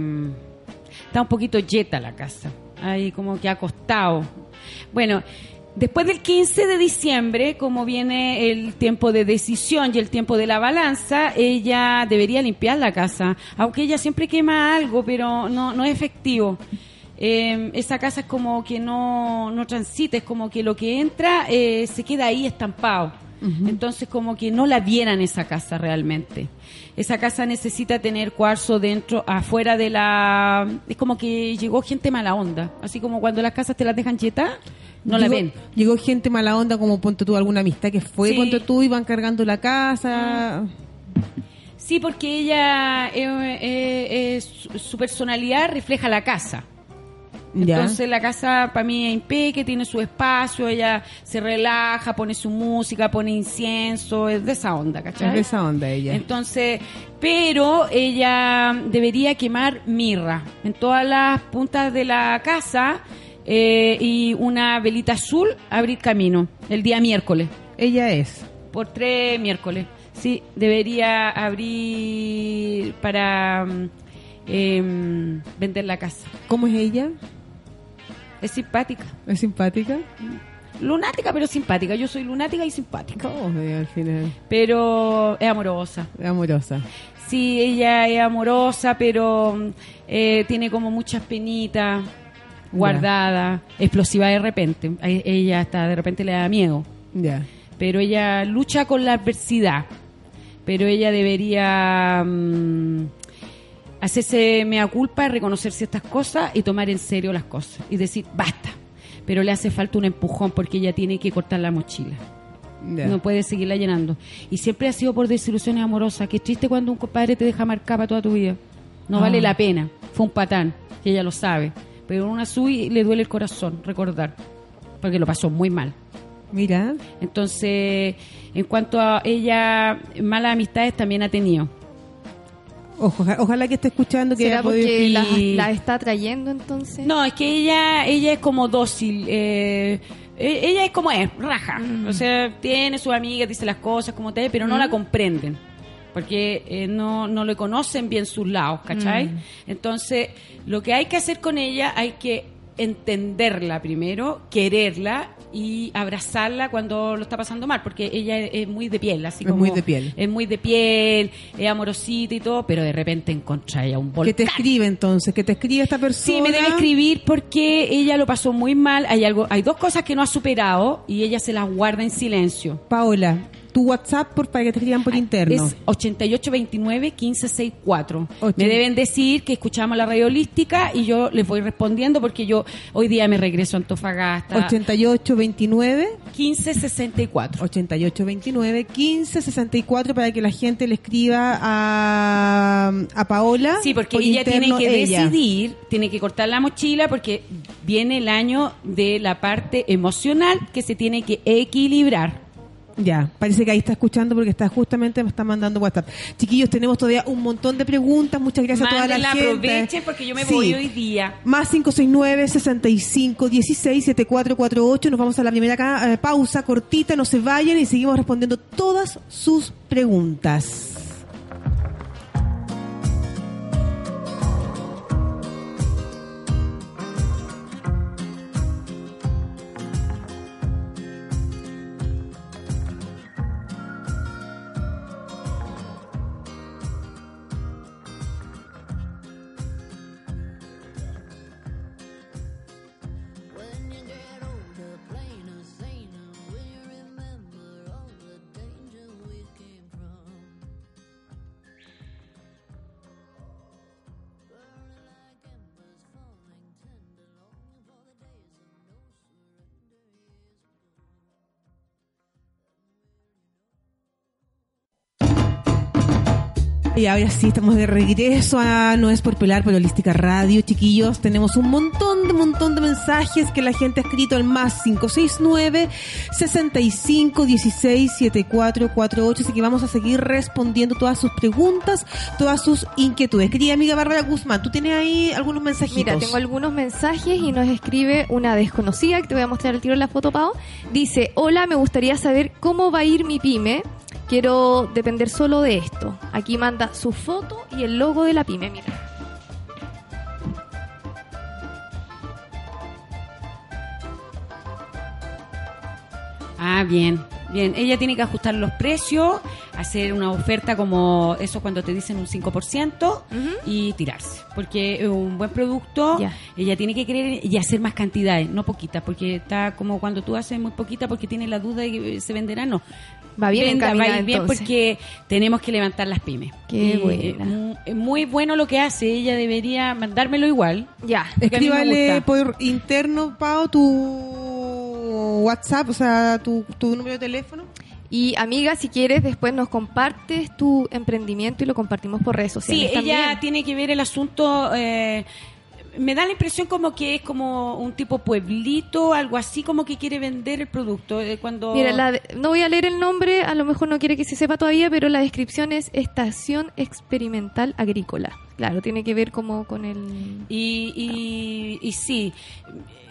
está un poquito yeta la casa. Ahí como que ha costado. Bueno, después del 15 de diciembre, como viene el tiempo de decisión y el tiempo de la balanza, ella debería limpiar la casa. Aunque ella siempre quema algo, pero no, no es efectivo. Eh, esa casa es como que no, no transita, es como que lo que entra eh, se queda ahí estampado. Entonces como que no la vieran esa casa realmente. Esa casa necesita tener cuarzo dentro, afuera de la... Es como que llegó gente mala onda. Así como cuando las casas te las dejan chetas, no la ven. Llegó gente mala onda, como ponte tú alguna amistad que fue, Sí. Ponte tú, iban cargando la casa. Sí, porque ella, eh, eh, eh, su, su personalidad refleja la casa. Ya. Entonces la casa para mí es impeque, tiene su espacio, ella se relaja, pone su música, pone incienso, es de esa onda, ¿cachai? Es de esa onda ella. Entonces, pero ella debería quemar mirra en todas las puntas de la casa eh, y una velita azul abrir camino el día miércoles, Ella es. por tres miércoles. Sí, debería abrir para em, vender la casa. ¿Cómo es ella? Es simpática. ¿Es simpática? Lunática, pero simpática. Yo soy lunática y simpática. ¿Cómo es al final? Pero es amorosa. Es amorosa. Sí, ella es amorosa, pero eh, tiene como muchas penitas guardadas, explosiva de repente. Ella hasta de repente le da miedo. Ya. Pero ella lucha con la adversidad. Pero ella debería mm, hacerse mea culpa, reconocer ciertas cosas y tomar en serio las cosas. Y decir, basta. Pero le hace falta un empujón porque ella tiene que cortar la mochila. No puede seguirla llenando. Y siempre ha sido por desilusiones amorosas. Qué triste cuando un compadre te deja marcada para toda tu vida. No Ah. vale la pena. Fue un patán, que ella lo sabe. Pero una sui le duele el corazón recordar. Porque lo pasó muy mal. Mira. Entonces, en cuanto a ella, malas amistades también ha tenido. Ojo- ojalá que esté escuchando que ¿Será porque la, Y- la está trayendo entonces? No, es que ella, ella es como dócil. eh, e- ella es como es, raja. O sea, tiene sus amigas, dice las cosas como tal, pero no la comprenden. Porque eh, no, no le conocen bien sus lados, ¿cachai? Entonces, lo que hay que hacer con ella, hay que entenderla primero, quererla y abrazarla cuando lo está pasando mal, porque ella es, es muy de piel, así Es como muy de piel. es muy de piel, es amorosita y todo, pero de repente encontra ella un volcán. te escribe entonces, que te escribe esta persona. Sí, me debe escribir porque ella lo pasó muy mal. Hay algo, hay dos cosas que no ha superado y ella se las guarda en silencio. Paola, tu WhatsApp por, para que te escriban por interno. Es 8829-1564. Ochen- Me deben decir que escuchamos la radio holística y yo les voy respondiendo porque yo hoy día me regreso a Antofagasta. 8829 1564. 8829 1564 para que la gente le escriba a, a Paola. Sí, porque por ella tiene que ella. decidir, tiene que cortar la mochila porque viene el año de la parte emocional que se tiene que equilibrar. Ya, parece que ahí está escuchando porque está justamente me está mandando WhatsApp. Chiquillos, tenemos todavía un montón de preguntas. Muchas gracias a toda la gente. aprovechen porque yo me Sí. voy hoy día. Más 569 65 16 7448. Nos vamos a la primera eh, pausa cortita, no se vayan y seguimos respondiendo todas sus preguntas. Y ahora sí, estamos de regreso a No es por pelar, pero Holística Radio, chiquillos. Tenemos un montón de montón de mensajes que la gente ha escrito al más 569 65 16 7448. Así que vamos a seguir respondiendo todas sus preguntas, todas sus inquietudes. Querida amiga Bárbara Guzmán, ¿tú tienes ahí algunos mensajitos? Mira, tengo algunos mensajes y nos escribe una desconocida que te voy a mostrar el tiro en la foto, Pau. Dice, hola, me gustaría saber cómo va a ir mi pyme. Quiero depender solo de esto. Aquí manda su foto y el logo de la pyme, mira. Ah, bien, bien. Ella tiene que ajustar los precios, hacer una oferta como eso cuando te dicen un 5% y tirarse. Porque es un buen producto, ella tiene que querer y hacer más cantidades, no poquitas, porque está como cuando tú haces muy poquita porque tienes la duda de que se venderá, no. Va bien Venda, va a encaminada, ir bien entonces. porque tenemos que levantar las pymes. Qué buena. eh, es muy bueno lo que hace, ella debería mandármelo igual. Ya. Escríbale por interno, Pau, tu WhatsApp, o sea, tu, tu número de teléfono. Y amiga, si quieres, después nos compartes tu emprendimiento y lo compartimos por redes Sí, sociales. ella también. tiene que ver el asunto. eh, me da la impresión como que es como un tipo pueblito, algo así como que quiere vender el producto. eh, cuando Mira, la de- no voy a leer el nombre, a lo mejor no quiere que se sepa todavía, pero la descripción es Estación Experimental Agrícola. Claro, tiene que ver como con el... Y, y, y sí,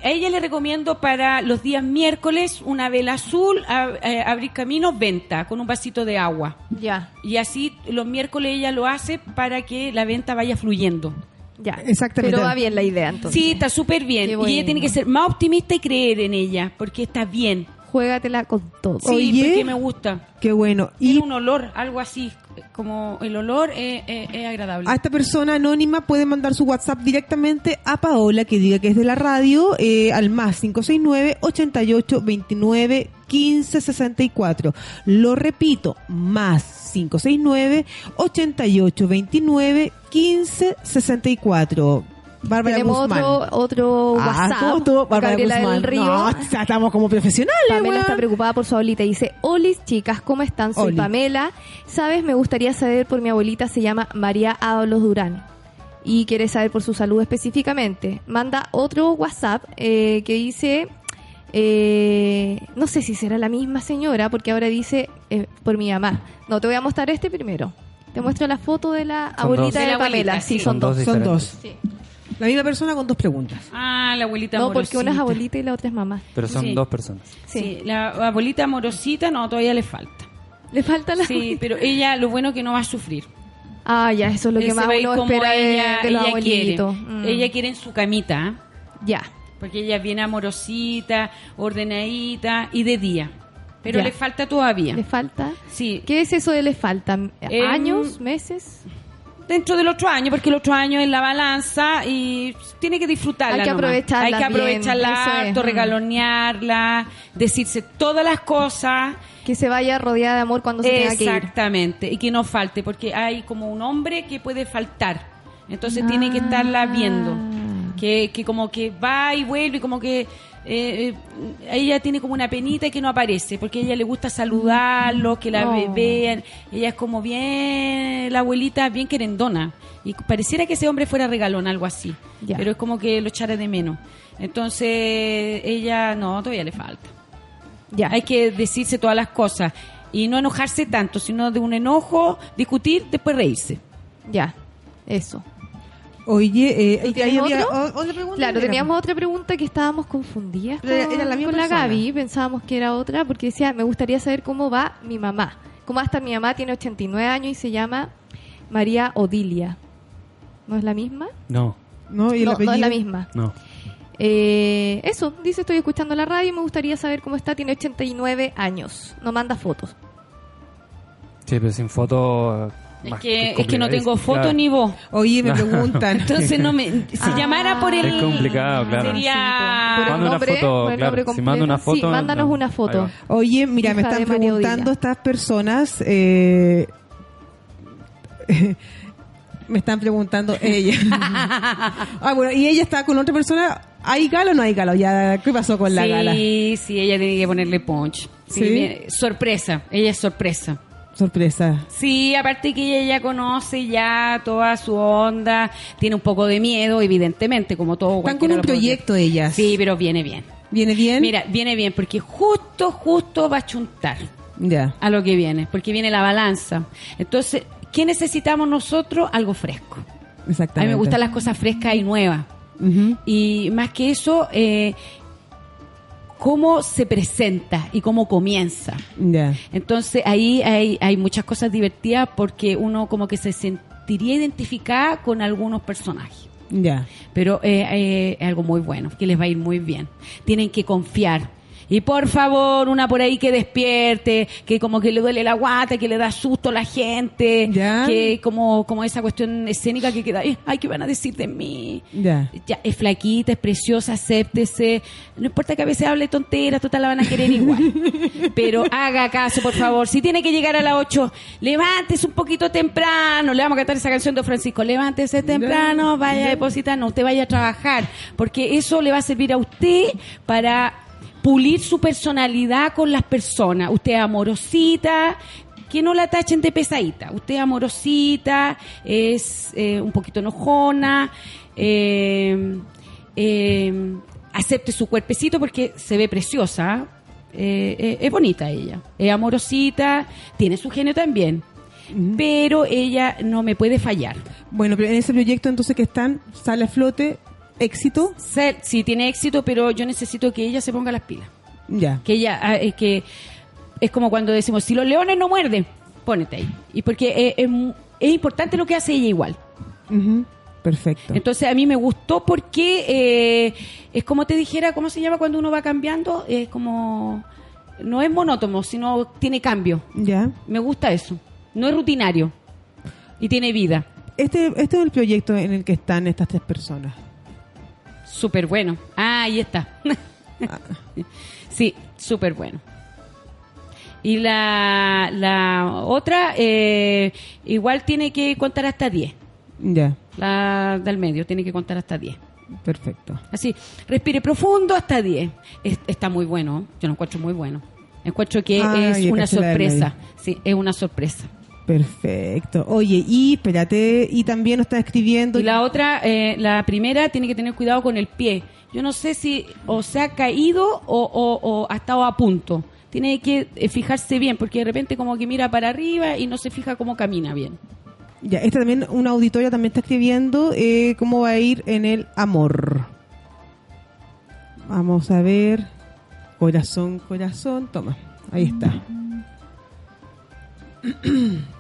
a ella le recomiendo para los días miércoles una vela azul, a- eh, abrir camino, venta, con un vasito de agua. Ya, Y así los miércoles ella lo hace para que la venta vaya fluyendo. Ya. Exactamente. Pero va bien la idea, entonces. Sí, está súper bien. Y ella tiene que ser más optimista y creer en ella, porque está bien. Juégatela con todo. Sí, Oye. porque me gusta. Qué bueno. Tiene Y un olor, algo así, como el olor es, es- es agradable. a esta persona anónima puede mandar su WhatsApp directamente a Paola, que diga que es de la radio, eh, al más 569 88 29 15 64. Lo repito, más 569 88 29 15 64. Bárbara Tenemos Guzmán. otro, otro Ah, WhatsApp. foto, Bárbara Gabriela Guzmán. del Río. No, estamos como profesionales, Pamela está preocupada por su abuelita. Dice, Olis, chicas, ¿cómo están? Soy Oli. Pamela. Sabes, me gustaría saber por mi abuelita, se llama María Ábalos Durán. Y quiere saber por su salud específicamente. Manda otro WhatsApp eh, que dice, eh, no sé si será la misma señora, porque ahora dice eh, por mi mamá. No, te voy a mostrar este primero. Te muestro la foto de la Son abuelita dos. de, la Pamela. abuelita, sí, sí. son, dos. Son dos. Sí. La misma persona con dos preguntas. Ah, la abuelita No, porque una es abuelita y la otra es mamá. Pero son Sí. dos personas. Sí. Sí. la abuelita amorosita no, todavía le falta. Le falta la Sí, pero ella lo bueno que no va a sufrir. Ah, ya, eso es lo que Él más uno espera ella, de los ella quiere. Mm. Ella quiere en su camita, ¿eh? Ya. Porque ella es bien amorosita, ordenadita y de día. Pero Ya. le falta todavía. ¿Le falta? Sí, ¿Qué es eso de le falta? Em, ¿Años? ¿Meses? dentro del otro año, porque el otro año es la balanza y tiene que disfrutarla. Hay que nomás. aprovecharla Hay que aprovecharla harto, mm. regalonearla, decirse todas las cosas. Que se vaya rodeada de amor cuando se tenga que ir. Exactamente, y que no falte, porque hay como un hombre que puede faltar. Entonces tiene que estarla Ah. viendo. Que, que como que va y vuelve, y como que eh, eh, ella tiene como una penita que no aparece, porque a ella le gusta saludarlo, que la Oh. ve- vean. Ella es como bien, la abuelita, bien querendona. Y pareciera que ese hombre fuera regalón, algo así. Pero es como que lo echara de menos. Entonces, ella, no, todavía le falta. Ya. Hay que decirse todas las cosas y no enojarse tanto, sino de un enojo, discutir, después reírse. Ya. Eso. Oye, eh, otra pregunta. Claro, teníamos otra pregunta que estábamos confundidas con, Era- la misma con la. Gaby. Pensábamos que era otra porque decía, me gustaría saber cómo va mi mamá. ¿Cómo va a estar mi mamá? Tiene 89 años y se llama María Odilia. ¿No es la misma? No, No, y el no, es la misma. no. Eh, eso, dice, estoy escuchando la radio y me gustaría saber cómo está. Tiene 89 años. No manda fotos. Sí, pero sin foto. Es que, es que no tengo foto Claro. ni voz. Oye, me preguntan. Entonces no me si Ah. llamara por el Es complicado, claro. sería Por el Manda una nombre, foto, por el claro. nombre Si manda una foto, Sí, mándanos no. una foto. Oye, mira, me están preguntando estas personas. eh, me están preguntando ella. ah, bueno, y ella está con otra persona. ¿Hay gala o no hay gala? Ya, ¿Qué pasó con la sí, gala? sí, ella tiene que ponerle punch. Sí, ¿Sí? sorpresa, ella es sorpresa. Sorpresa. Sí, aparte que ella ya conoce ya toda su onda, tiene un poco de miedo, evidentemente, como todo. Están con un puede proyecto ellas. Sí, pero viene bien. ¿Viene bien? Mira, viene bien, porque justo, justo va a chuntar Ya. a lo que viene, porque viene la balanza. Entonces, ¿qué necesitamos nosotros? Algo fresco. A Exactamente. mí me gustan las cosas frescas y nuevas. Y más que eso, eh, cómo se presenta y cómo comienza. Entonces ahí hay, hay muchas cosas divertidas porque uno como que se sentiría identificada con algunos personajes. Ya. Pero eh, eh, es algo muy bueno, que les va a ir muy bien. Tienen que confiar. Y por favor, una por ahí que despierte, que como que le duele la guata, que le da susto a la gente, Ya. que como, como esa cuestión escénica que queda, "Eh, ay, ¿qué van a decir de mí? Ya. Ya, es flaquita, es preciosa, acéptese. No importa que a veces hable tonteras, total la van a querer igual. Pero haga caso, por favor. Si tiene que llegar a las 8, levántese un poquito temprano. Le vamos a cantar esa canción de Francisco. Levántese temprano, vaya a depositar, no, usted vaya a trabajar. Porque eso le va a servir a usted para pulir su personalidad con las personas. Usted es amorosita, que no la tachen de pesadita. Usted es amorosita, es eh, un poquito enojona, eh, eh, acepte su cuerpecito porque se ve preciosa. es bonita ella, es amorosita, tiene su genio también. Pero ella no me puede fallar. Bueno, pero en ese proyecto entonces que están, sale a flote, éxito. Sí, tiene éxito, pero yo necesito que ella se ponga las pilas. Ya. que ella ah, es que es como cuando decimos si los leones no muerden pónete ahí y porque es, es mu- es importante lo que hace ella igual. Perfecto. entonces a mí me gustó porque eh, es como te dijera cómo se llama cuando uno va cambiando es como no es monótono sino tiene cambio Ya. me gusta eso no es rutinario y tiene vida Este, este es el proyecto en el que están estas tres personas. Súper bueno ah ahí está. Sí súper bueno y la, la otra eh, igual tiene que contar hasta 10 Ya. la del medio tiene que contar hasta 10 Perfecto. así respire profundo hasta 10 Es- está muy bueno yo lo encuentro muy bueno. Encuentro que Ah, es una sorpresa. Sí es una sorpresa Perfecto. Oye, y espérate, y también nos está escribiendo. Y la otra, eh, la primera, tiene que tener cuidado con el pie. Yo no sé si o se ha caído o, o- o ha estado a punto. Tiene que eh, fijarse bien, porque de repente como que mira para arriba y no se fija cómo camina bien. Ya, esta también, una auditoria también está escribiendo eh, cómo va a ir en el amor. Vamos a ver. Corazón, corazón. Toma, ahí está.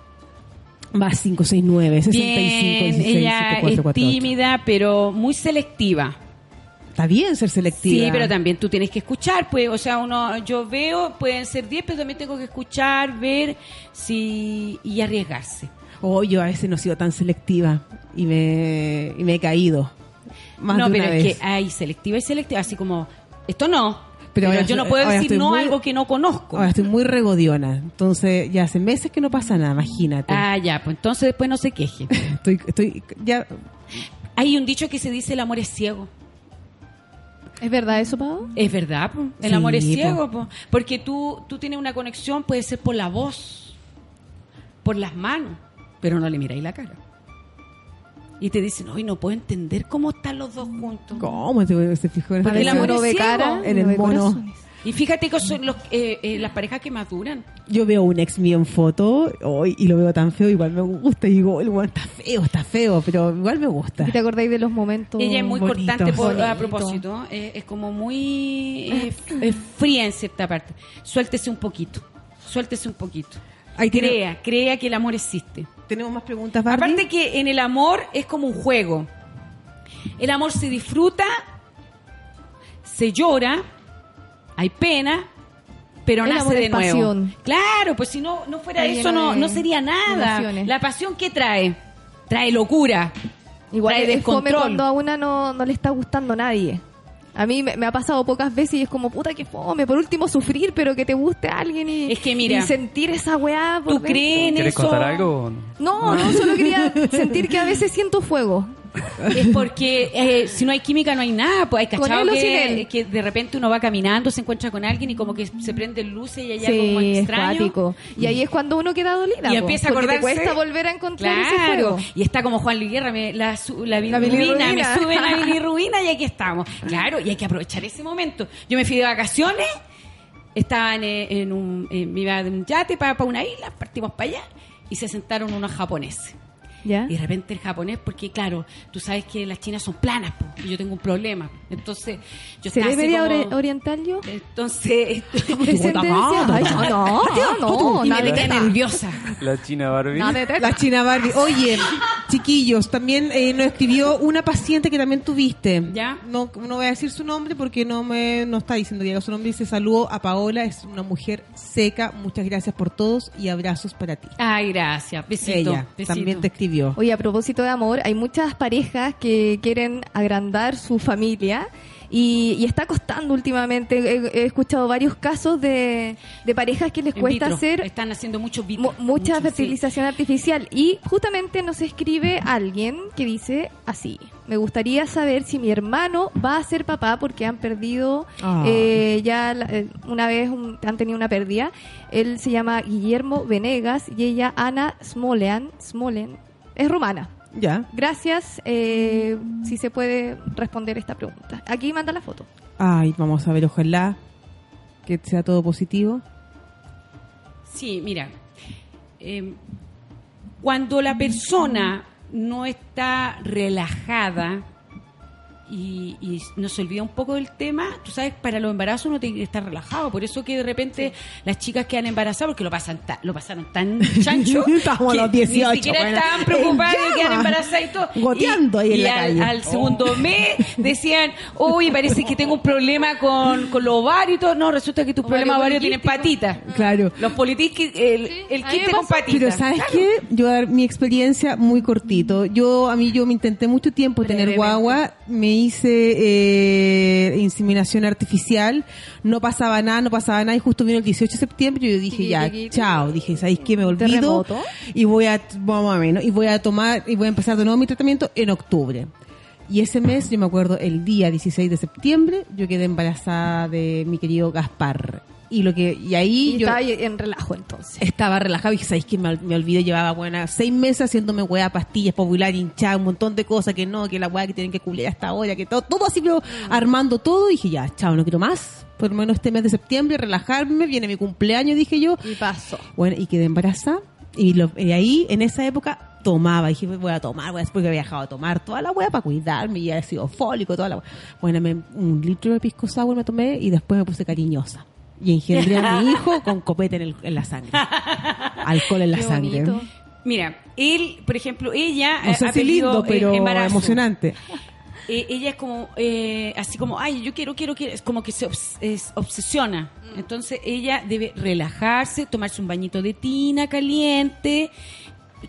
Va 569, 65, Bien, 16, ella 74, es 48. tímida, pero muy selectiva. Está bien ser selectiva. Sí, pero también tú tienes que escuchar, pues, o sea, uno, yo veo, pueden ser 10, pero también tengo que escuchar, ver si y arriesgarse. Oh, yo a veces no he sido tan selectiva y me, y me he caído. Más no, de pero una es vez. que hay selectiva y selectiva, así como, esto no, Pero yo no puedo decir no muy- algo que no conozco. Ahora estoy muy regodiona. Entonces, ya hace meses que no pasa nada, imagínate. Ah, ya, pues entonces después no se queje. Estoy, estoy, ya, Hay un dicho que se dice el amor es ciego. ¿Es verdad eso, Pau? Es verdad, po. el Sí, amor es po. ciego, po. porque tú, tú tienes una conexión, puede ser por la voz, por las manos, pero no le miráis la cara. Y te dicen, hoy no puedo entender cómo están los dos juntos. ¿cómo se, se fijó en el es ciego. cara, En el mono. Y fíjate que son los, eh, eh, las parejas que más duran. Yo veo un ex mío en foto hoy y lo veo tan feo, igual me gusta. Y digo, el está feo, está feo, pero igual me gusta. ¿Y te acordáis de los momentos? Ella es muy cortante por- a propósito. eh, es como muy eh, fría en cierta parte. Suéltese un poquito. Suéltese un poquito. Ahí tiene- Crea, crea que el amor existe. ¿Tenemos más preguntas, Barbie? Aparte que en el amor es como un juego. El amor se disfruta, se llora, hay pena, pero El nace amor de es nuevo. pasión. Claro, pues si no, no fuera Está eso, no, no sería nada. emociones. La pasión que trae, trae locura, Igual trae descontrol. cuando a una no, no le está gustando a nadie. A mí me, me ha pasado pocas veces y es como, puta, que fome. Por último, sufrir, pero que te guste a alguien y, Es que mira, y sentir esa weá. por ¿Tú crees en ¿Quieres eso? contar algo? no? No, no, solo quería sentir que a veces siento fuego. Es porque eh, si no hay química no hay nada, pues hay ¿Con cachado que, que de repente uno va caminando, se encuentra con alguien y como que se prenden luces y hay algo Sí, como extraño. Y ahí es cuando uno queda dolida. Y po, empieza a acordarse. te cuesta volver a encontrar ese fuego. Y está como Juan Luis Guerra, me, la, su- la La bilirrubina, me sube la bilirrubina y aquí estamos. Claro, y hay que aprovechar ese momento. Yo me fui de vacaciones, estaba en, eh, en un, eh, me iba de un yate para, para una isla, partimos para allá y se sentaron unos japoneses. ¿Ya? Y de repente el japonés, porque claro, tú sabes que las chinas son planas, po, y yo tengo un problema. Entonces, yo ¿Seré media como- ori- oriental yo? Entonces, no, no, no, y me nerviosa. La China Barbie. La China Barbie. Oye, chiquillos, también eh, nos escribió una paciente que también tuviste. ¿Ya? No, no voy a decir su nombre porque no me no está diciendo diga su nombre. Dice saludo a Paola, es una mujer seca. Muchas gracias por todos y abrazos para ti. Ay, gracias. Besito. Ella besito. también te escribió. Oye, a propósito de amor, hay muchas parejas que quieren agrandar su familia y, y está costando últimamente. He, he escuchado varios casos de, de parejas que les cuesta vitro. hacer Están haciendo mucho vitro. mu- mucha Mucho, fertilización artificial y justamente nos escribe alguien que dice así. Me gustaría saber si mi hermano va a ser papá porque han perdido Ah. eh, ya la- eh, una vez un- han tenido una pérdida. Él se llama Guillermo Venegas y ella Ana Smolean. Smolen es rumana. Ya. Gracias. eh, si se puede responder esta pregunta. Aquí manda la foto. Ay, vamos a ver, ojalá que sea todo positivo. Sí, mira, eh, cuando la persona no está relajada y, y no se olvida un poco del tema, tú sabes, para los embarazos uno tiene que estar relajado, por eso que de repente las chicas quedan embarazadas porque lo pasan ta- lo pasaron tan chancho Estamos a que los 18, ni siquiera bueno. estaban preocupadas de quedar embarazadas y todo. Goteando Y- ahí en y la al, calle. al segundo mes decían, uy, parece que tengo un problema con, con los ovarios y todo. No, resulta que tus Ovario problemas ovarios tienen patitas. Claro. Los politisquis, el, Sí, el quiste con patitas. Pero ¿sabes Claro. qué? Yo voy a dar mi experiencia muy cortito. Yo, a mí, yo me intenté mucho tiempo tener guagua. Me hice eh, inseminación artificial. No pasaba nada, no pasaba nada. Y justo vino el 18 de septiembre y yo dije, ya, chao. Dije, ¿sabéis qué? Me olvido. Terremoto. Y voy a, vamos a menos, y voy a tomar, y voy a empezar de nuevo mi tratamiento en octubre. Y ese mes, yo me acuerdo, el día 16 de septiembre, yo quedé embarazada de mi querido Gaspar. Y lo que, y ahí Y yo está ahí en relajo entonces. estaba relajado y ¿sabéis que me, me olvidé? Llevaba buena seis meses haciéndome hueá, pastillas, popular, hinchada, un montón de cosas que no, que la hueá que tienen que culiar hasta ahora, que todo, todo así, pero armando todo. Y dije, ya, chao, no quiero más. Por lo menos este mes de septiembre, relajarme, viene mi cumpleaños, dije yo. Y pasó. Bueno, y quedé embarazada. Y, lo, y ahí, en esa época, tomaba. Dije, voy a tomar, voy a, porque había dejado de tomar toda la hueá para cuidarme, y había sido fólico, toda la hueá. Bueno, me- un litro de pisco sour me tomé y después me puse cariñosa. Y engendré a mi hijo con copete en, el- en la sangre. Alcohol en la Qué sangre. bonito. Mira, él, por ejemplo, ella No eh, sé ha si lindo, eh, pero embarazo. emocionante. Eh, ella es como, eh, así como, ay, yo quiero, quiero, quiero, es como que se obs- es- obsesiona. Entonces ella debe relajarse, tomarse un bañito de tina caliente,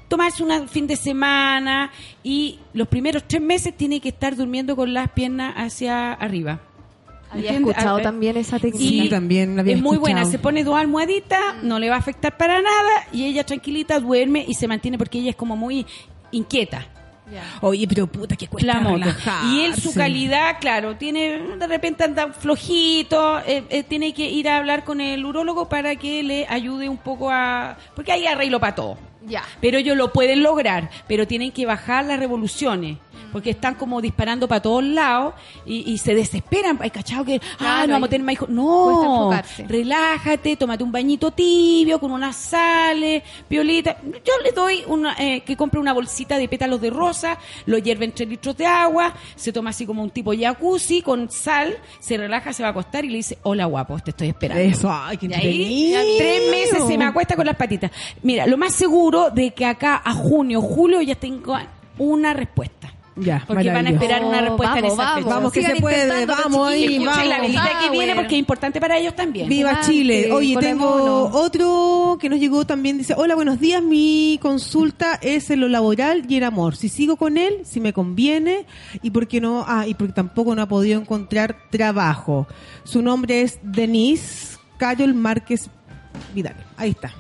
tomarse un fin de semana y los primeros tres meses tiene que estar durmiendo con las piernas hacia arriba. Había escuchado también esa técnica. Sí, también la había es muy escuchado. buena, se pone dos almohaditas, no le va a afectar para nada y ella tranquilita duerme y se mantiene porque ella es como muy inquieta. Oye, pero puta, que cuesta La moto. Y él, su calidad, claro, tiene de repente anda flojito, eh, eh, tiene que ir a hablar con el urólogo para que le ayude un poco a. Porque hay arreglo para todo. Ya. Pero ellos lo pueden lograr, pero tienen que bajar las revoluciones. Porque están como disparando para todos lados y, y se desesperan. Hay cachado que, ah, Claro, no vamos a tener más hijos. No, relájate, tómate un bañito tibio con unas sales, violita. Yo le doy una, eh, que compre una bolsita de pétalos de rosa, lo hierve en tres litros de agua, se toma así como un tipo jacuzzi con sal, se relaja, se va a acostar y le dice, hola guapo, te estoy esperando. Eso, ay, qué Y ahí, tres meses se me acuesta con las patitas. Mira, lo más seguro de que acá a junio, julio ya tengo una respuesta. Ya, Porque van a esperar una Oh, respuesta en vamos, esa vamos. fecha. Vamos, que Sigan se puede, vamos ahí. Escuchen la vamos. velita que Ah, viene bueno. porque es importante para ellos también. Viva Chile. Oye, tengo otro que nos llegó también. Dice, hola, buenos días. Mi consulta es en lo laboral y el amor. Si sigo con él, si me conviene y porque no, ah, y porque tampoco no ha podido encontrar trabajo. Su nombre es Denise Carol Márquez Vidal. Ahí está.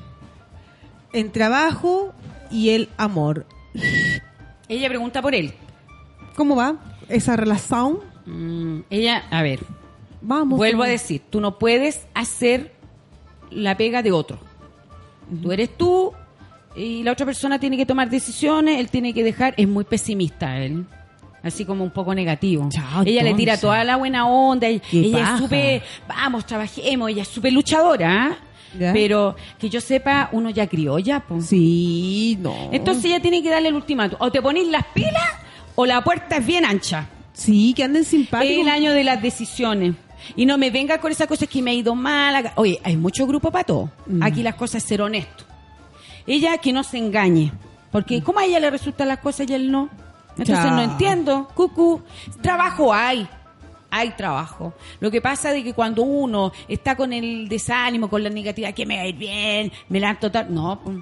En trabajo y el amor. Ella pregunta por él. ¿Cómo va esa relación? Mm, ella, a ver, Vamos. vuelvo a decir, tú no puedes hacer la pega de otro. Tú eres tú y la otra persona tiene que tomar decisiones, él tiene que dejar, es muy pesimista él. Así como un poco negativo. Chao, ella le tira toda la buena onda. Ella, es súper, vamos, trabajemos. Ella es súper luchadora. ¿ah? Ya. Pero que yo sepa, uno ya crió ya. po. Sí, no. Entonces ella tiene que darle el ultimátum. O te ponéis las pilas o la puerta es bien ancha. Sí, que anden simpáticos. Es el año de las decisiones. Y no me venga con esas cosas que me ha ido mal. Oye, hay mucho grupo para todo. Mm. Aquí las cosas es ser honesto. Ella que no se engañe. Porque ¿cómo a ella le resultan las cosas y él no? Entonces no entiendo. Cucu. Trabajo hay. Hay trabajo. Lo que pasa es que cuando uno está con el desánimo, con la negatividad, que me va a ir bien, me levanto tarde. No, pues,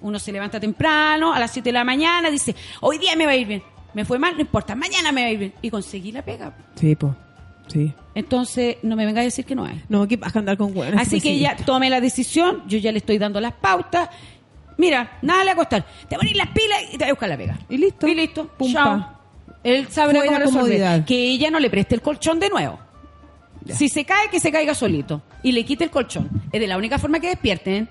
uno se levanta temprano, a las 7 de la mañana, dice, hoy día me va a ir bien. Me fue mal, no importa, mañana me va a ir bien. Y conseguí la pega. Sí, pues. Sí. Entonces, no me venga a decir que no hay. No, que vas a andar con buenas. Así que ella tome la decisión, yo ya le estoy dando las pautas. Mira, nada le va a costar. Te pones las pilas y te voy a buscar la pega. Y listo. Y listo. Pum, Chao. Él sabrá Fuera cómo resolver. comodidad. Que ella no le preste el colchón de nuevo. Si se cae, que se caiga solito. Y le quite el colchón. Es de la única forma que despierten.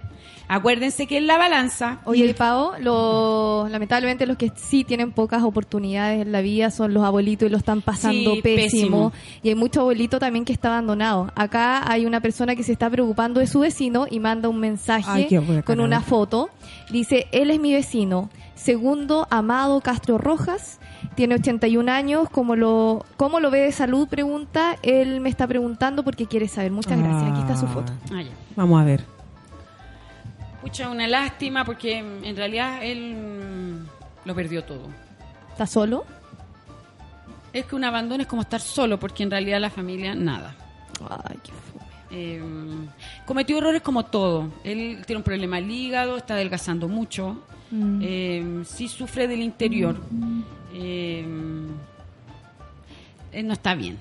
Acuérdense que en la balanza. Oye, el pavo, lo, lamentablemente los que sí tienen pocas oportunidades en la vida son los abuelitos y lo están pasando Sí, pésimo. pésimo. Y hay mucho abuelito también que está abandonado. Acá hay una persona que se está preocupando de su vecino y manda un mensaje Ay, qué buena con una foto. Dice, él es mi vecino. Segundo, Amado Castro Rojas. Tiene 81 años. ¿Cómo lo, ¿Cómo lo ve de salud? Pregunta. Él me está preguntando porque quiere saber. Muchas gracias. Aquí está su foto. Ah, ya. Vamos a ver. Pucha, una lástima porque mm, en realidad él mm, lo perdió todo. ¿Está solo? Es que un abandono es como estar solo porque en realidad la familia nada. Ay, qué fome. Eh, cometió errores como todo. Él tiene un problema al hígado, está adelgazando mucho. Mm. Eh, sí sufre del interior. Eh, él no está bien.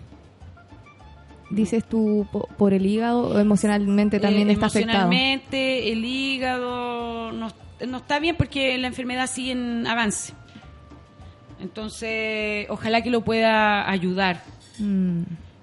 Dices tú po- por el hígado o emocionalmente también Eh, está afectado. Emocionalmente, el hígado no, no está bien porque la enfermedad sigue en avance. Entonces, ojalá que lo pueda ayudar, Mm.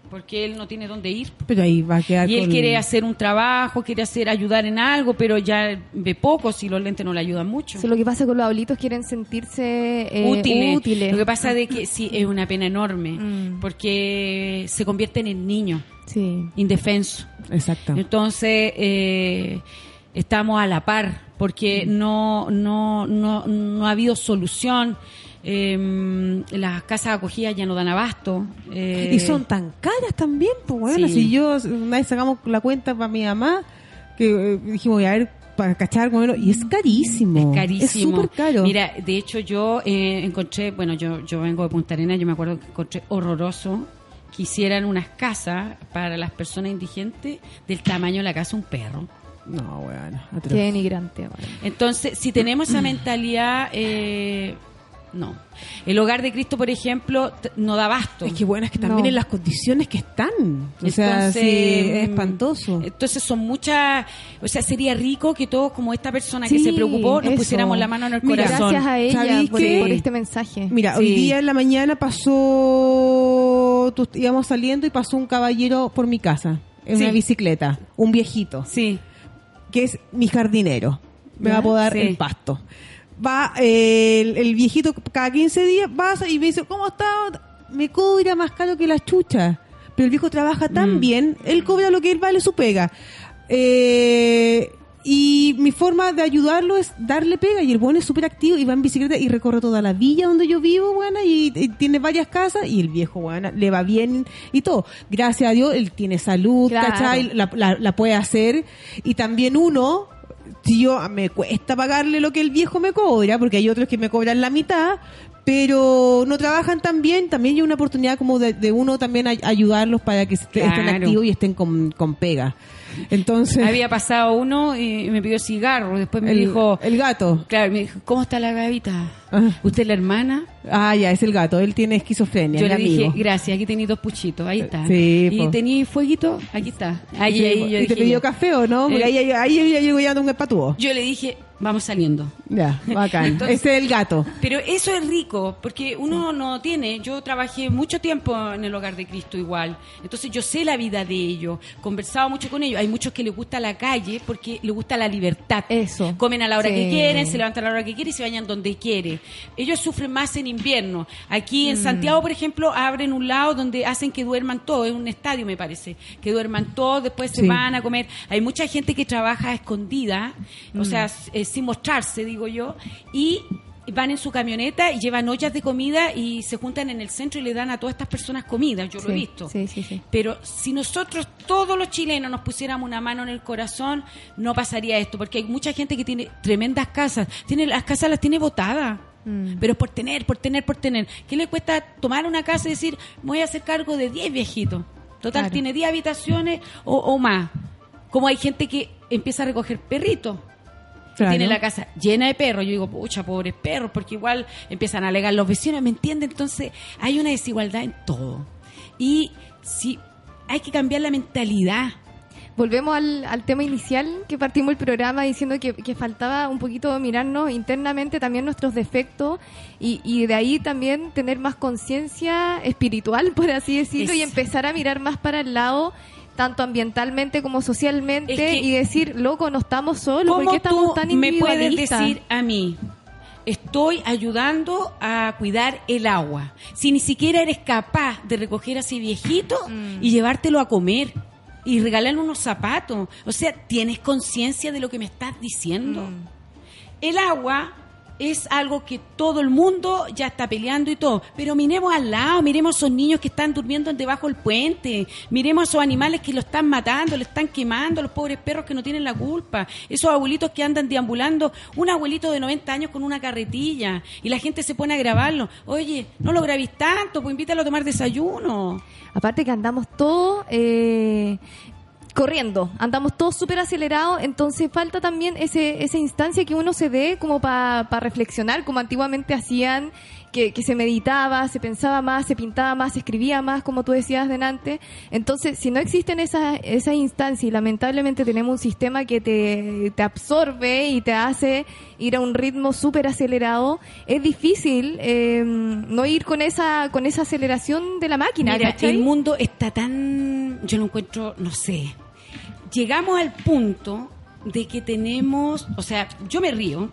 Porque él no tiene dónde ir. Pero ahí va a quedar Y él con- quiere hacer un trabajo, quiere hacer ayudar en algo, pero ya ve poco si los lentes no le ayudan mucho. Eso es lo que pasa con los abuelitos, quieren sentirse eh, útiles. útiles. Lo que pasa de que sí, es una pena enorme, Mm. porque se convierten en niños, Sí. indefensos. Exacto. Entonces, eh, estamos a la par, porque Mm. no, no, no, no ha habido solución. Eh, las casas acogidas ya no dan abasto. Eh, Y son tan caras también, pues bueno, Sí. si yo una vez sacamos la cuenta para mi mamá, que eh, dijimos, voy a ver, para cachar y es carísimo. Es carísimo. Es súper caro. Mira, de hecho yo eh, encontré, bueno, yo, yo vengo de Punta Arenas, yo me acuerdo que encontré horroroso que hicieran unas casas para las personas indigentes del tamaño de la casa de un perro. No, bueno. atroz. Qué denigrante. bueno. Entonces, si tenemos esa mentalidad, eh, no. El hogar de Cristo, por ejemplo, no da abasto. Es que bueno, es que también No. en las condiciones que están. O sea, Entonces, sí, es mm, espantoso. Entonces son muchas, o sea, sería rico que todos como esta persona que se preocupó nos eso. pusiéramos la mano en el Mira, corazón. Gracias a ella ¿Sabéis por, por este mensaje. Mira, Sí. hoy día en la mañana pasó, tú- íbamos saliendo y pasó un caballero por mi casa en Sí. una bicicleta, un viejito, Sí. que es mi jardinero. Me Ya, va a podar sí. el pasto. Va, eh, el, el viejito cada 15 días pasa y me dice, ¿cómo está? Me cobra más caro que la chucha. Pero el viejo trabaja tan Mm. bien, él cobra lo que él vale su pega. Eh, y mi forma de ayudarlo es darle pega. Y el bueno es súper activo y va en bicicleta y recorre toda la villa donde yo vivo, buena, y, y tiene varias casas. Y el viejo, buena, le va bien y todo. Gracias a Dios, él tiene salud, Claro. ¿cachai? La, la- la puede hacer. Y también uno, yo me cuesta pagarle lo que el viejo me cobra, porque hay otros que me cobran la mitad, pero no trabajan tan bien, también hay una oportunidad como de, de uno también ay- ayudarlos para que est- estén activos y estén con, con pega. Entonces, Había pasado uno y me pidió cigarro. Después me el, dijo, el gato. claro, me dijo, ¿cómo está la gavita? ¿Usted es la hermana? Ah, ya, es el gato, él tiene esquizofrenia, Yo le dije, gracias, aquí tenéis dos puchitos, ahí está. Sí, y tenía fueguito, aquí está. Ahí, Sí, ahí, ¿Y te pidió café o no? Porque Eh, ahí, ahí, ahí ya llegó ya un espatuo. Yo le dije, vamos saliendo. Ya, bacán. Entonces- Ese es el gato. Pero eso es rico, porque uno no tiene, yo trabajé mucho tiempo en el hogar de Cristo igual, entonces yo sé la vida de ellos, conversaba mucho con ellos, hay muchos que les gusta la calle porque les gusta la libertad. Eso. Comen a la hora Sí. que quieren, se levantan a la hora que quieren y se bañan donde quieren. Ellos sufren más en invierno. Aquí en Santiago, por ejemplo, abren un lado donde hacen que duerman todos, es un estadio me parece, que duerman todos, después se van a comer. Hay mucha gente que trabaja escondida, o sea, s- eh, sin mostrarse, digo yo, y van en su camioneta y llevan ollas de comida y se juntan en el centro y le dan a todas estas personas comida, yo lo he visto. sí, sí, sí. Pero si nosotros, todos los chilenos, nos pusiéramos una mano en el corazón, no pasaría esto, porque hay mucha gente que tiene tremendas casas, tiene las casas las tiene botadas. Mm. Pero por tener, por tener, por tener. ¿Qué le cuesta tomar una casa y decir, voy a hacer cargo de 10 viejitos? Total, Claro. tiene 10 habitaciones o, o más. Como hay gente que empieza a recoger perritos. Claro. Tiene la casa llena de perros. Yo digo, pucha, pobres perros, porque igual empiezan a alegar los vecinos, ¿me entienden? Entonces, hay una desigualdad en todo. Y si hay que cambiar la mentalidad. Volvemos al, al tema inicial que partimos el programa diciendo que, que faltaba un poquito mirarnos internamente también nuestros defectos y, y de ahí también tener más conciencia espiritual, por así decirlo, y empezar a mirar más para el lado tanto ambientalmente como socialmente Es que- y decir, loco, no estamos solos, ¿por ¿Cómo qué estamos tú tan me puedes individualistas? decir a mí? Estoy ayudando a cuidar el agua. Si ni siquiera eres capaz de recoger a ese viejito Mm. y llevártelo a comer y regalarle unos zapatos. O sea, ¿tienes conciencia de lo que me estás diciendo? Mm. El agua es algo que todo el mundo ya está peleando y todo. Pero miremos al lado, miremos a esos niños que están durmiendo debajo del puente, miremos a esos animales que lo están matando, le están quemando, los pobres perros que no tienen la culpa, esos abuelitos que andan deambulando, un abuelito de 90 años con una carretilla y la gente se pone a grabarlo. Oye, no lo grabís tanto, pues invítalo a tomar desayuno. Aparte que andamos todos eh, corriendo, andamos todos súper acelerados, entonces falta también ese, esa instancia que uno se dé como para reflexionar, como antiguamente hacían, que, que se meditaba, se pensaba más, se pintaba más, se escribía más, como tú decías delante. Entonces, si no existen esas, esas instancias y lamentablemente tenemos un sistema que te, te absorbe y te hace ir a un ritmo súper acelerado, es difícil eh, no ir con esa, con esa aceleración de la máquina. El mundo está tan, yo lo encuentro, no sé. Llegamos al punto de que tenemos, o sea, yo me río,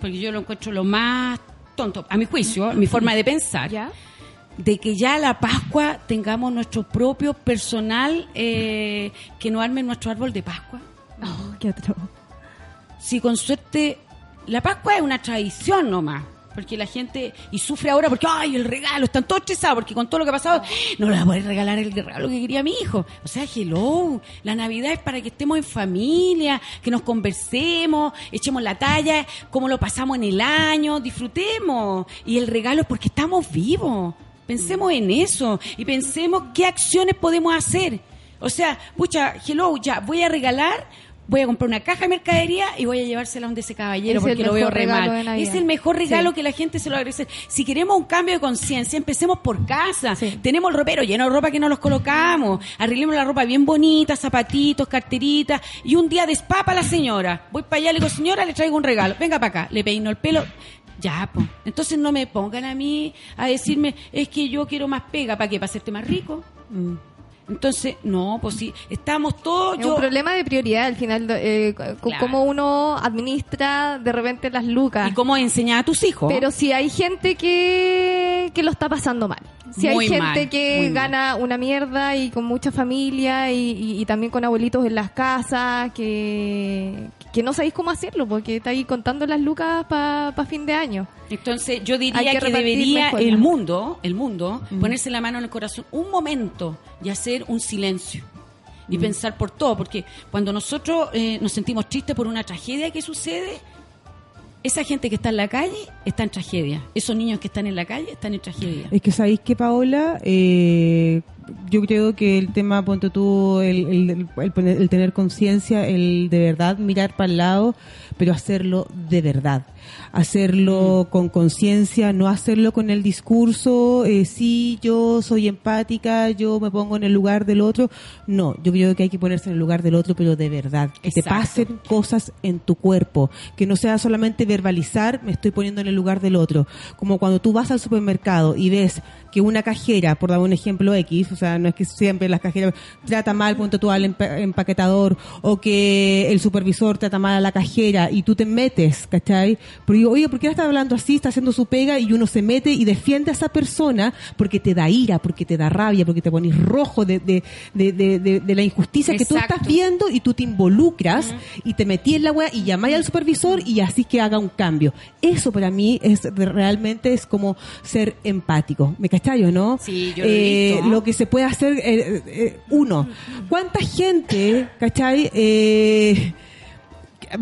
porque yo lo encuentro lo más tonto, a mi juicio, mi forma de pensar, ¿Ya? de que ya la Pascua tengamos nuestro propio personal eh, que no arme nuestro árbol de Pascua. Oh, qué atroz. Si con suerte, la Pascua es una tradición nomás. Porque la gente, y sufre ahora porque, ay, el regalo, están todos estresados porque con todo lo que ha pasado, no le voy a poder regalar el regalo que quería mi hijo. O sea, hello, la Navidad es para que estemos en familia, que nos conversemos, echemos la talla, cómo lo pasamos en el año, disfrutemos. Y el regalo es porque estamos vivos. Pensemos en eso y pensemos qué acciones podemos hacer. O sea, pucha, hello, ya, voy a regalar, voy a comprar una caja de mercadería y voy a llevársela donde ese caballero Es el porque lo veo re mal. de. Es el mejor regalo Sí. que la gente se lo agradece. Si queremos un cambio de conciencia, empecemos por casa. Sí. Tenemos el ropero lleno de ropa que no los colocamos. Arreglemos la ropa bien bonita, zapatitos, carteritas. Y un día despapa a la señora. Voy para allá, le digo, señora, le traigo un regalo. Venga para acá. Le peino el pelo. Ya, pues. Entonces no me pongan a mí a decirme, es que yo quiero más pega. ¿Para qué? ¿Para hacerte más rico? Mm. Entonces, no, pues sí, estamos todos... Es yo- un problema de prioridad al final, eh, Claro. cómo uno administra de repente las lucas. ¿Y cómo enseñar a tus hijos? Pero si hay gente que, que lo está pasando mal. Si Muy hay gente mal, que mal. gana una mierda y con mucha familia y, y- y también con abuelitos en las casas, que, que no sabéis cómo hacerlo porque está ahí contando las lucas para fin de año. Entonces yo diría Hay que, debería mejor, el mundo, el mundo, ponerse la mano en el corazón un momento y hacer un silencio y pensar por todo, porque cuando nosotros eh, nos sentimos tristes por una tragedia que sucede, esa gente que está en la calle está en tragedia, esos niños que están en la calle están en tragedia. Es que sabéis que Paola, eh, yo creo que el tema, ponte tú, el, el- el poner- el tener conciencia, el de verdad mirar para el lado, pero hacerlo de verdad. hacerlo con conciencia, no hacerlo con el discurso, eh, sí, yo soy empática, yo me pongo en el lugar del otro. No, yo creo que hay que ponerse en el lugar del otro, pero de verdad, que te pasen cosas en tu cuerpo, que no sea solamente verbalizar, me estoy poniendo en el lugar del otro. Como cuando tú vas al supermercado y ves que una cajera, por dar un ejemplo X, sea, no es que siempre las cajeras trata mal, punto tú al empa- empaquetador, o que el supervisor trata mal a la cajera y tú te metes, ¿cachai? Pero digo, oye, ¿por qué está hablando así? Está haciendo su pega y uno se mete y defiende a esa persona porque te da ira, porque te da rabia, porque te pones rojo de, de, de, de, la injusticia que tú estás viendo y tú te involucras y te metí en la wea y llamáis al supervisor y así que haga un cambio. Eso para mí es realmente es como ser empático. ¿Me cachai o no? Sí, yo lo he visto. Lo que se puede hacer, eh, eh, uno, ¿cuánta gente, cachai? Eh,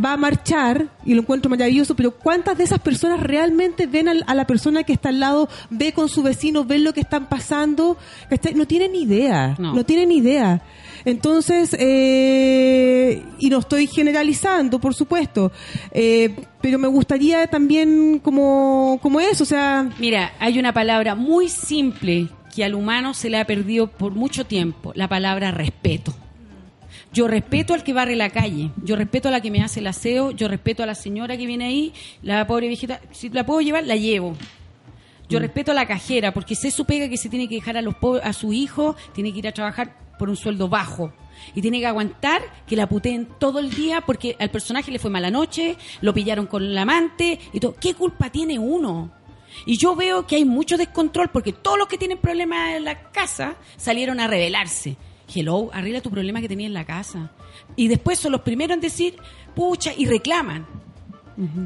va a marchar y lo encuentro maravilloso, pero ¿cuántas de esas personas realmente ven al- a, la persona que está al lado, ve con su vecino, ven lo que están pasando? ¿cachai? No tienen idea, No. no, tienen idea. Entonces, eh, y no estoy generalizando, por supuesto, eh, pero me gustaría también como, como eso, o sea, Mira, hay una palabra muy simple que al humano se le ha perdido por mucho tiempo, la palabra respeto. Yo respeto al que barre la calle, yo respeto a la que me hace el aseo, yo respeto a la señora que viene ahí, la pobre viejita, si la puedo llevar, la llevo. Yo respeto a la cajera porque sé su pega que se tiene que dejar a, los po- a su hijo, tiene que ir a trabajar por un sueldo bajo. Y tiene que aguantar que la puteen todo el día porque al personaje le fue mala noche, lo pillaron con el amante y todo. ¿Qué culpa tiene uno? Y yo veo que hay mucho descontrol porque todos los que tienen problemas en la casa salieron a rebelarse. Hello, arregla tu problema que tenías en la casa. Y después son los primeros en decir, pucha, y reclaman.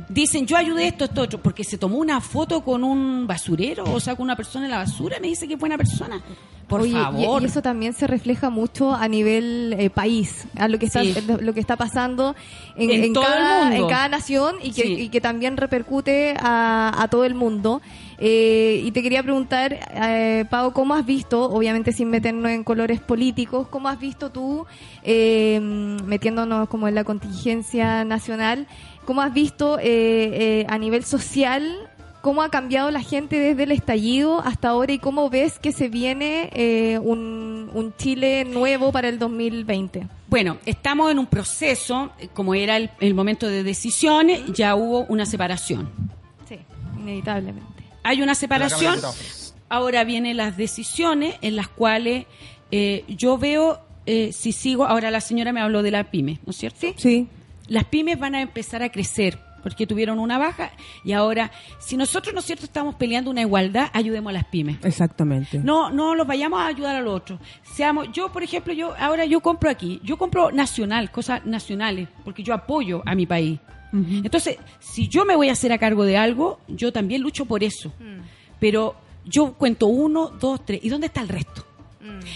Dicen, yo ayudé esto, esto, otro, porque se tomó una foto con un basurero, o sea, con una persona en la basura, me dice que es buena persona. Por Oye, favor. Y, eso también se refleja mucho a nivel eh, país, a lo que está Sí. lo que está pasando en, En en todo el cada, mundo. en cada nación y que, Sí. y que también repercute a, a todo el mundo. Eh, y te quería preguntar, eh, Pau, ¿cómo has visto, obviamente sin meternos en colores políticos, cómo has visto tú, eh, metiéndonos como en la contingencia nacional, cómo has visto eh, eh, a nivel social cómo ha cambiado la gente desde el estallido hasta ahora y cómo ves que se viene eh, un, un Chile nuevo para el 2020. Bueno, estamos en un proceso, como era el, el momento de decisiones, ya hubo una separación. Sí, inevitablemente. Hay una separación, ahora vienen las decisiones en las cuales eh, yo veo, eh, si sigo, ahora la señora me habló de la pyme, ¿no es cierto? Sí. sí. Las pymes van a empezar a crecer porque tuvieron una baja y ahora, si nosotros, ¿no es cierto?, estamos peleando una igualdad, ayudemos a las pymes. Exactamente. No, no los vayamos a ayudar al otro. Seamos, yo, por ejemplo, yo ahora yo compro aquí, yo compro nacional, cosas nacionales, porque yo apoyo a mi país. Entonces, si yo me voy a hacer a cargo de algo, yo también lucho por eso. Pero yo cuento uno, dos, tres. ¿Y dónde está el resto?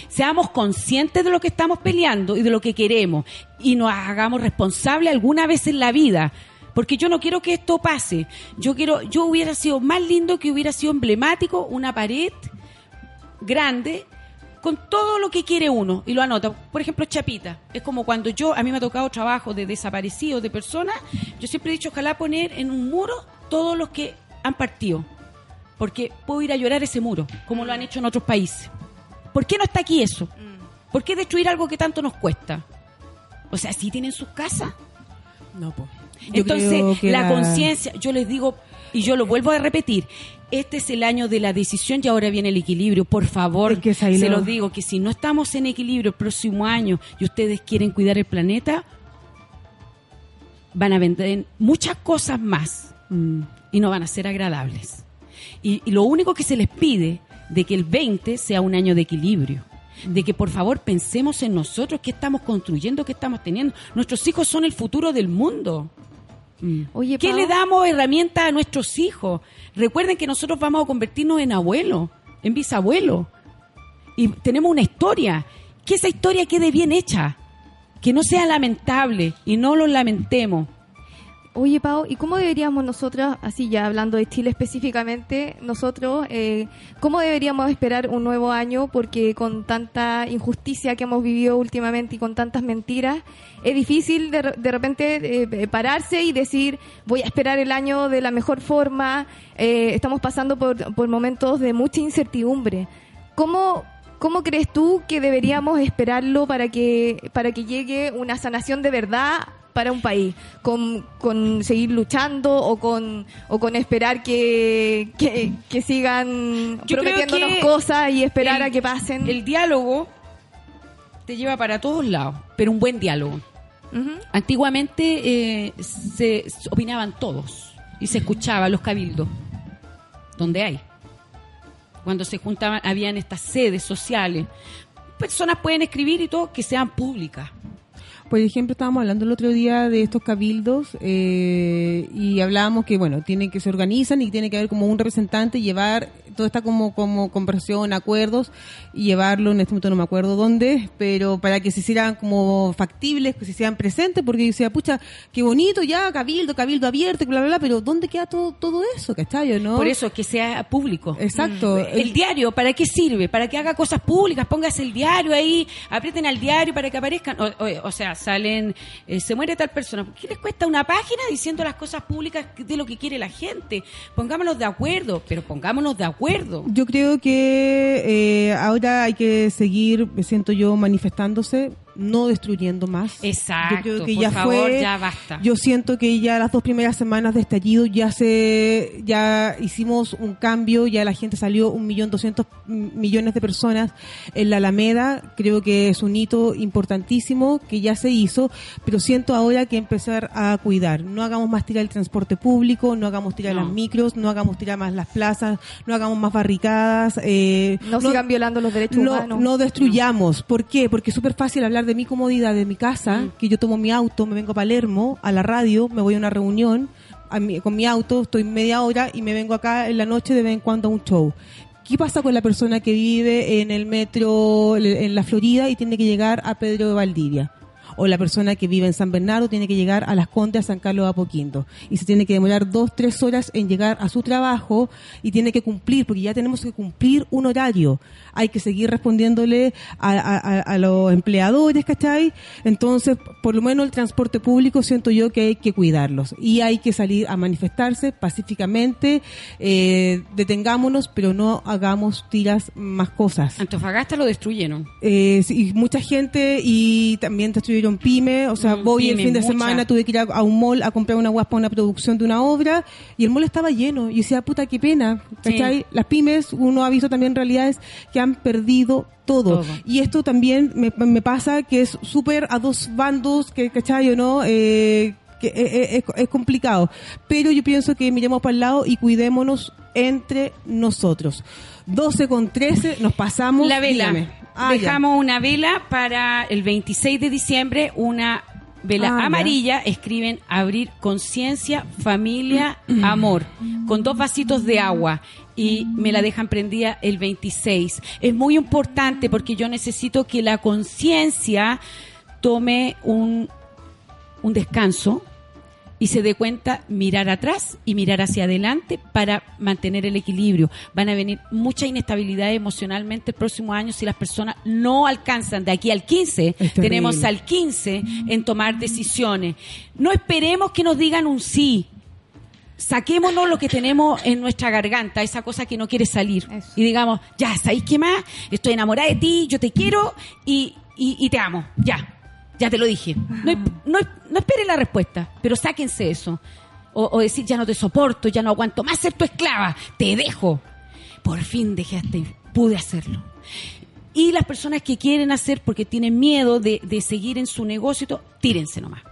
Seamos conscientes de lo que estamos peleando y de lo que queremos y nos hagamos responsables alguna vez en la vida. Porque yo no quiero que esto pase. Yo quiero, yo hubiera sido más lindo que hubiera sido emblemático una pared grande con todo lo que quiere uno y lo anota. Por ejemplo, Chapita. Es como cuando yo, a mí me ha tocado trabajo de desaparecidos, de personas, yo siempre he dicho, ojalá poner en un muro todos los que han partido. Porque puedo ir a llorar ese muro, como lo han hecho en otros países. ¿Por qué no está aquí eso? ¿Por qué destruir algo que tanto nos cuesta? O sea, si tienen sus casas. No, creo Entonces, la conciencia, yo les digo, y yo lo vuelvo a repetir, este es el año de la decisión y ahora viene el equilibrio. Por favor, Es que se lo- los digo, que si no estamos en equilibrio el próximo año y ustedes quieren cuidar el planeta, van a vender muchas cosas más Mm. y no van a ser agradables. Y, y lo único que se les pide de que el 20 sea un año de equilibrio. De que por favor pensemos en nosotros, qué estamos construyendo, qué estamos teniendo. Nuestros hijos son el futuro del mundo. Oye, ¿Qué le damos herramientas a nuestros hijos? Recuerden que nosotros vamos a convertirnos en abuelos, en bisabuelos. Y tenemos una historia. Que esa historia quede bien hecha. Que no sea lamentable y no lo lamentemos. Oye, Pau, ¿y cómo deberíamos nosotras, así ya hablando de Chile específicamente, nosotros, eh, cómo deberíamos esperar un nuevo año? Porque con tanta injusticia que hemos vivido últimamente y con tantas mentiras, es difícil de, re- de repente eh, pararse y decir, voy a esperar el año de la mejor forma. Eh, estamos pasando por, por momentos de mucha incertidumbre. ¿Cómo, ¿Cómo crees tú que deberíamos esperarlo para que, para que llegue una sanación de verdad para un país? ¿Con, con seguir luchando o con, o con esperar que, que, que sigan Yo prometiéndonos que cosas y esperar el- a que pasen? El diálogo te lleva para todos lados, pero un buen diálogo. Antiguamente eh, se, se opinaban todos y se escuchaba los cabildos, donde hay. Cuando se juntaban, habían estas sedes sociales. Personas pueden escribir y todo que sean públicas. Por ejemplo, estábamos hablando el otro día de estos cabildos eh, y hablábamos que, bueno, tienen que se organizan y tiene que haber como un representante llevar toda esta como, como conversión, acuerdos y llevarlo, en este momento no me acuerdo dónde, pero para que se hicieran como factibles, que se hicieran presentes, porque yo decía, pucha, qué bonito ya, cabildo, cabildo abierto, bla, bla, bla, pero ¿dónde queda todo, todo eso, cachai, no? Por eso, que sea público. Exacto. El diario, ¿para qué sirve? Para que haga cosas públicas, póngase el diario ahí, aprieten al diario para que aparezcan. O, o- o sea, salen, eh, se muere tal persona. ¿Qué les cuesta una página diciendo las cosas públicas de lo que quiere la gente? Pongámonos de acuerdo, pero pongámonos de acuerdo. Yo creo que eh, ahora hay que seguir, me siento yo, manifestándose, no destruyendo más. Exacto, Yo creo que por ya favor, fue. ya basta. Yo siento que ya las dos primeras semanas de estallido ya se, ya hicimos un cambio, ya la gente salió un millón doscientos millones de personas en la Alameda. Creo que es un hito importantísimo que ya se hizo, pero siento ahora que empezar a cuidar. No hagamos más tirar el transporte público, no hagamos tirar No. las micros, no hagamos tirar más las plazas, no hagamos más barricadas. eh, no, sigan violando los derechos no, humanos. no destruyamos. ¿Por qué? Porque es súper fácil hablar de mi comodidad, de mi casa, Mm. que yo tomo mi auto, me vengo a Palermo, a la radio, me voy a una reunión a mi- con mi auto, estoy media hora y me vengo acá en la noche de vez en cuando a un show. ¿Qué pasa con la persona que vive en el metro en la Florida y tiene que llegar a Pedro de Valdivia? O la persona que vive en San Bernardo tiene que llegar a Las Condes, a San Carlos de Apoquindo. Y se tiene que demorar dos, tres horas en llegar a su trabajo y tiene que cumplir, porque ya tenemos que cumplir un horario. Hay que seguir respondiéndole a, a- a- a los empleadores, ¿cachai? Entonces, por lo menos el transporte público siento yo que hay que cuidarlos. Y hay que salir a manifestarse pacíficamente, eh, detengámonos, pero no hagamos tiras más cosas. Antofagasta lo destruyeron. Eh, sí, y mucha gente y también destruyeron pyme, o sea, Mm, voy el pyme, fin de mucha. semana, tuve que ir a, a un mall a comprar una guapa, una producción de una obra y el mall estaba lleno y decía, puta, qué pena, ¿cachai? Las pymes, uno ha visto también realidades que han perdido todo. Todo. Y esto también me, me pasa que es súper a dos bandos, que, ¿cachai o no? Eh, que es, es- es complicado. Pero yo pienso que miremos para el lado y cuidémonos entre nosotros. 12 con 13, nos pasamos. La vela. dígame. Ah, ya. Dejamos una vela para el 26 de diciembre, una vela Ah, ya. amarilla. Escriben abrir conciencia, familia, amor, con dos vasitos de agua. Y me la dejan prendida el 26. Es muy importante porque yo necesito que la conciencia tome un, un descanso y se dé cuenta mirar atrás y mirar hacia adelante para mantener el equilibrio. Van a venir mucha inestabilidad emocionalmente el próximo año si las personas no alcanzan de aquí al 15. Es terrible. Tenemos al 15 en tomar decisiones. No esperemos que nos digan un sí. Saquémonos lo que tenemos en nuestra garganta, esa cosa que no quiere salir. Eso. Y digamos, ya, ¿sabéis qué más? Estoy enamorada de ti, yo te quiero y, y, y te amo. Ya, ya te lo dije. No, no, no esperen la respuesta, pero sáquense eso. O, o decir, ya no te soporto, ya no aguanto más ser tu esclava, te dejo. Por fin dejaste, pude hacerlo. Y las personas que quieren hacer porque tienen miedo de, de seguir en su negocio, tírense nomás.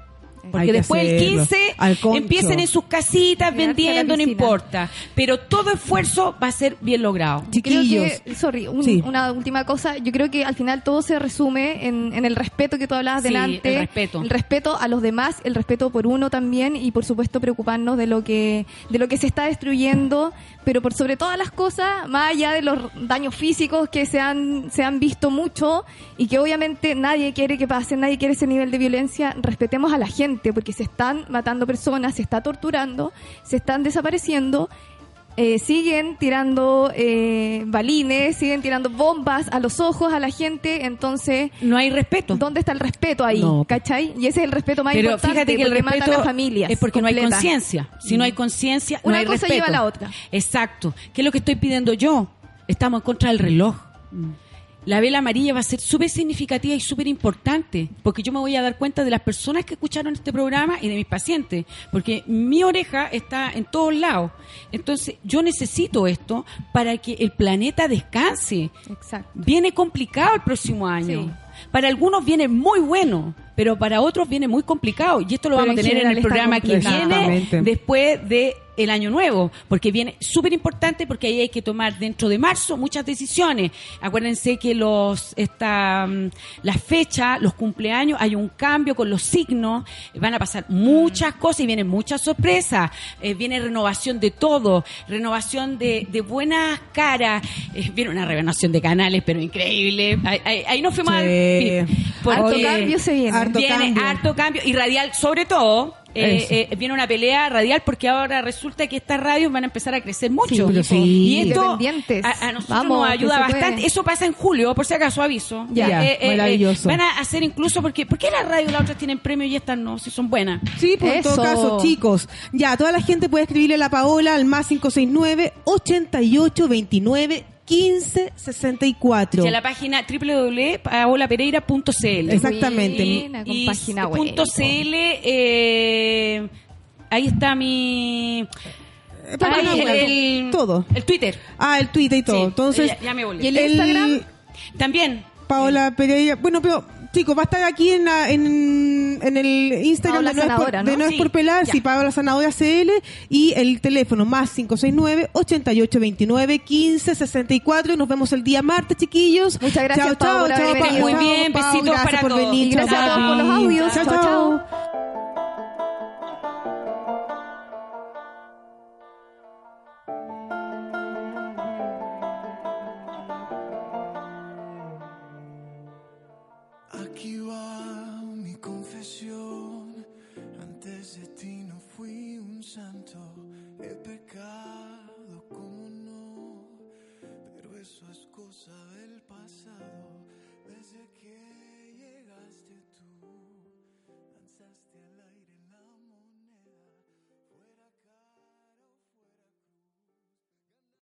Porque que después el hacerlo. 15 Al concho. empiecen en sus casitas vendiendo, no importa. Pero todo esfuerzo va a ser bien logrado. Yo creo Chiquillos. que, sorry, un- Sí. una última cosa. Yo creo que al final todo se resume en, en el respeto que tú hablabas Sí, delante. el respeto. El respeto a los demás, el respeto por uno también y por supuesto preocuparnos de lo que, de lo que se está destruyendo, pero por sobre todas las cosas, más allá de los daños físicos que se han, se han visto mucho y que obviamente nadie quiere que pasen, nadie quiere ese nivel de violencia, respetemos a la gente. Gente, porque se están matando personas, se está torturando, se están desapareciendo, eh, siguen tirando eh, balines, siguen tirando bombas a los ojos a la gente, entonces... No hay respeto. ¿Dónde está el respeto ahí? No. ¿Cachai? Y ese es el respeto más Pero importante. fíjate que el respeto a familias es porque no hay conciencia. Si no hay conciencia, no Una hay cosa respeto. lleva a la otra. Exacto. ¿Qué es lo que estoy pidiendo yo? Estamos en contra del reloj. La vela amarilla va a ser súper significativa y súper importante, porque yo me voy a dar cuenta de las personas que escucharon este programa y de mis pacientes, porque mi oreja está en todos lados. Entonces, yo necesito esto para que el planeta descanse. Exacto. Viene complicado el próximo año. Sí. Para algunos viene muy bueno, pero para otros viene muy complicado. Y esto lo Pero vamos a en tener en el programa que viene después de el año nuevo, porque viene súper importante porque ahí hay que tomar dentro de marzo muchas decisiones. Acuérdense que los esta, mm, las fechas, los cumpleaños, hay un cambio con los signos, van a pasar muchas cosas y vienen muchas sorpresas. Eh, viene renovación de todo, renovación de, de buenas caras, eh, viene una renovación de canales, pero increíble. Ahí, ahí- ahí nos fuimos Sí. al cambio se viene. Harto viene cambio. harto cambio y radial sobre todo eh, Eso. eh, viene una pelea radial porque ahora resulta que estas radios van a empezar a crecer mucho pero sí. y esto Independientes. a, a nosotros Vamos, nos ayuda bastante puede. eso pasa en julio por si acaso aviso Ya, maravilloso. van a hacer incluso porque ¿por qué las radios las otras tienen premio y estas no si son buenas Sí, pues en todo Eso. caso, chicos, ya, toda la gente puede escribirle a la Paola al más 569 88 29 15 64. y a la página www.paolapereira.cl Exactamente. Con y página web. punto .cl eh, ahí está mi Eh, web, todo. el Twitter Ah, el Twitter y todo. Sí, Entonces, ya- ya me volví. ¿Y el Instagram? También. Paola Pereira. Bueno, pero chicos, va a estar aquí en, la- en, en el Instagram Paola de No, es por, Sanadora, ¿no? de No es Sí, por pelar, sí, Paola Sanadora CL y el teléfono más 569 88 29 15 64 y nos vemos el día martes, chiquillos. Muchas gracias, chao, por chao, venido. Muy bien, besitos gracias para por todos. venir. Gracias chao, a todos por los audios. chao. Chao, chao. chao.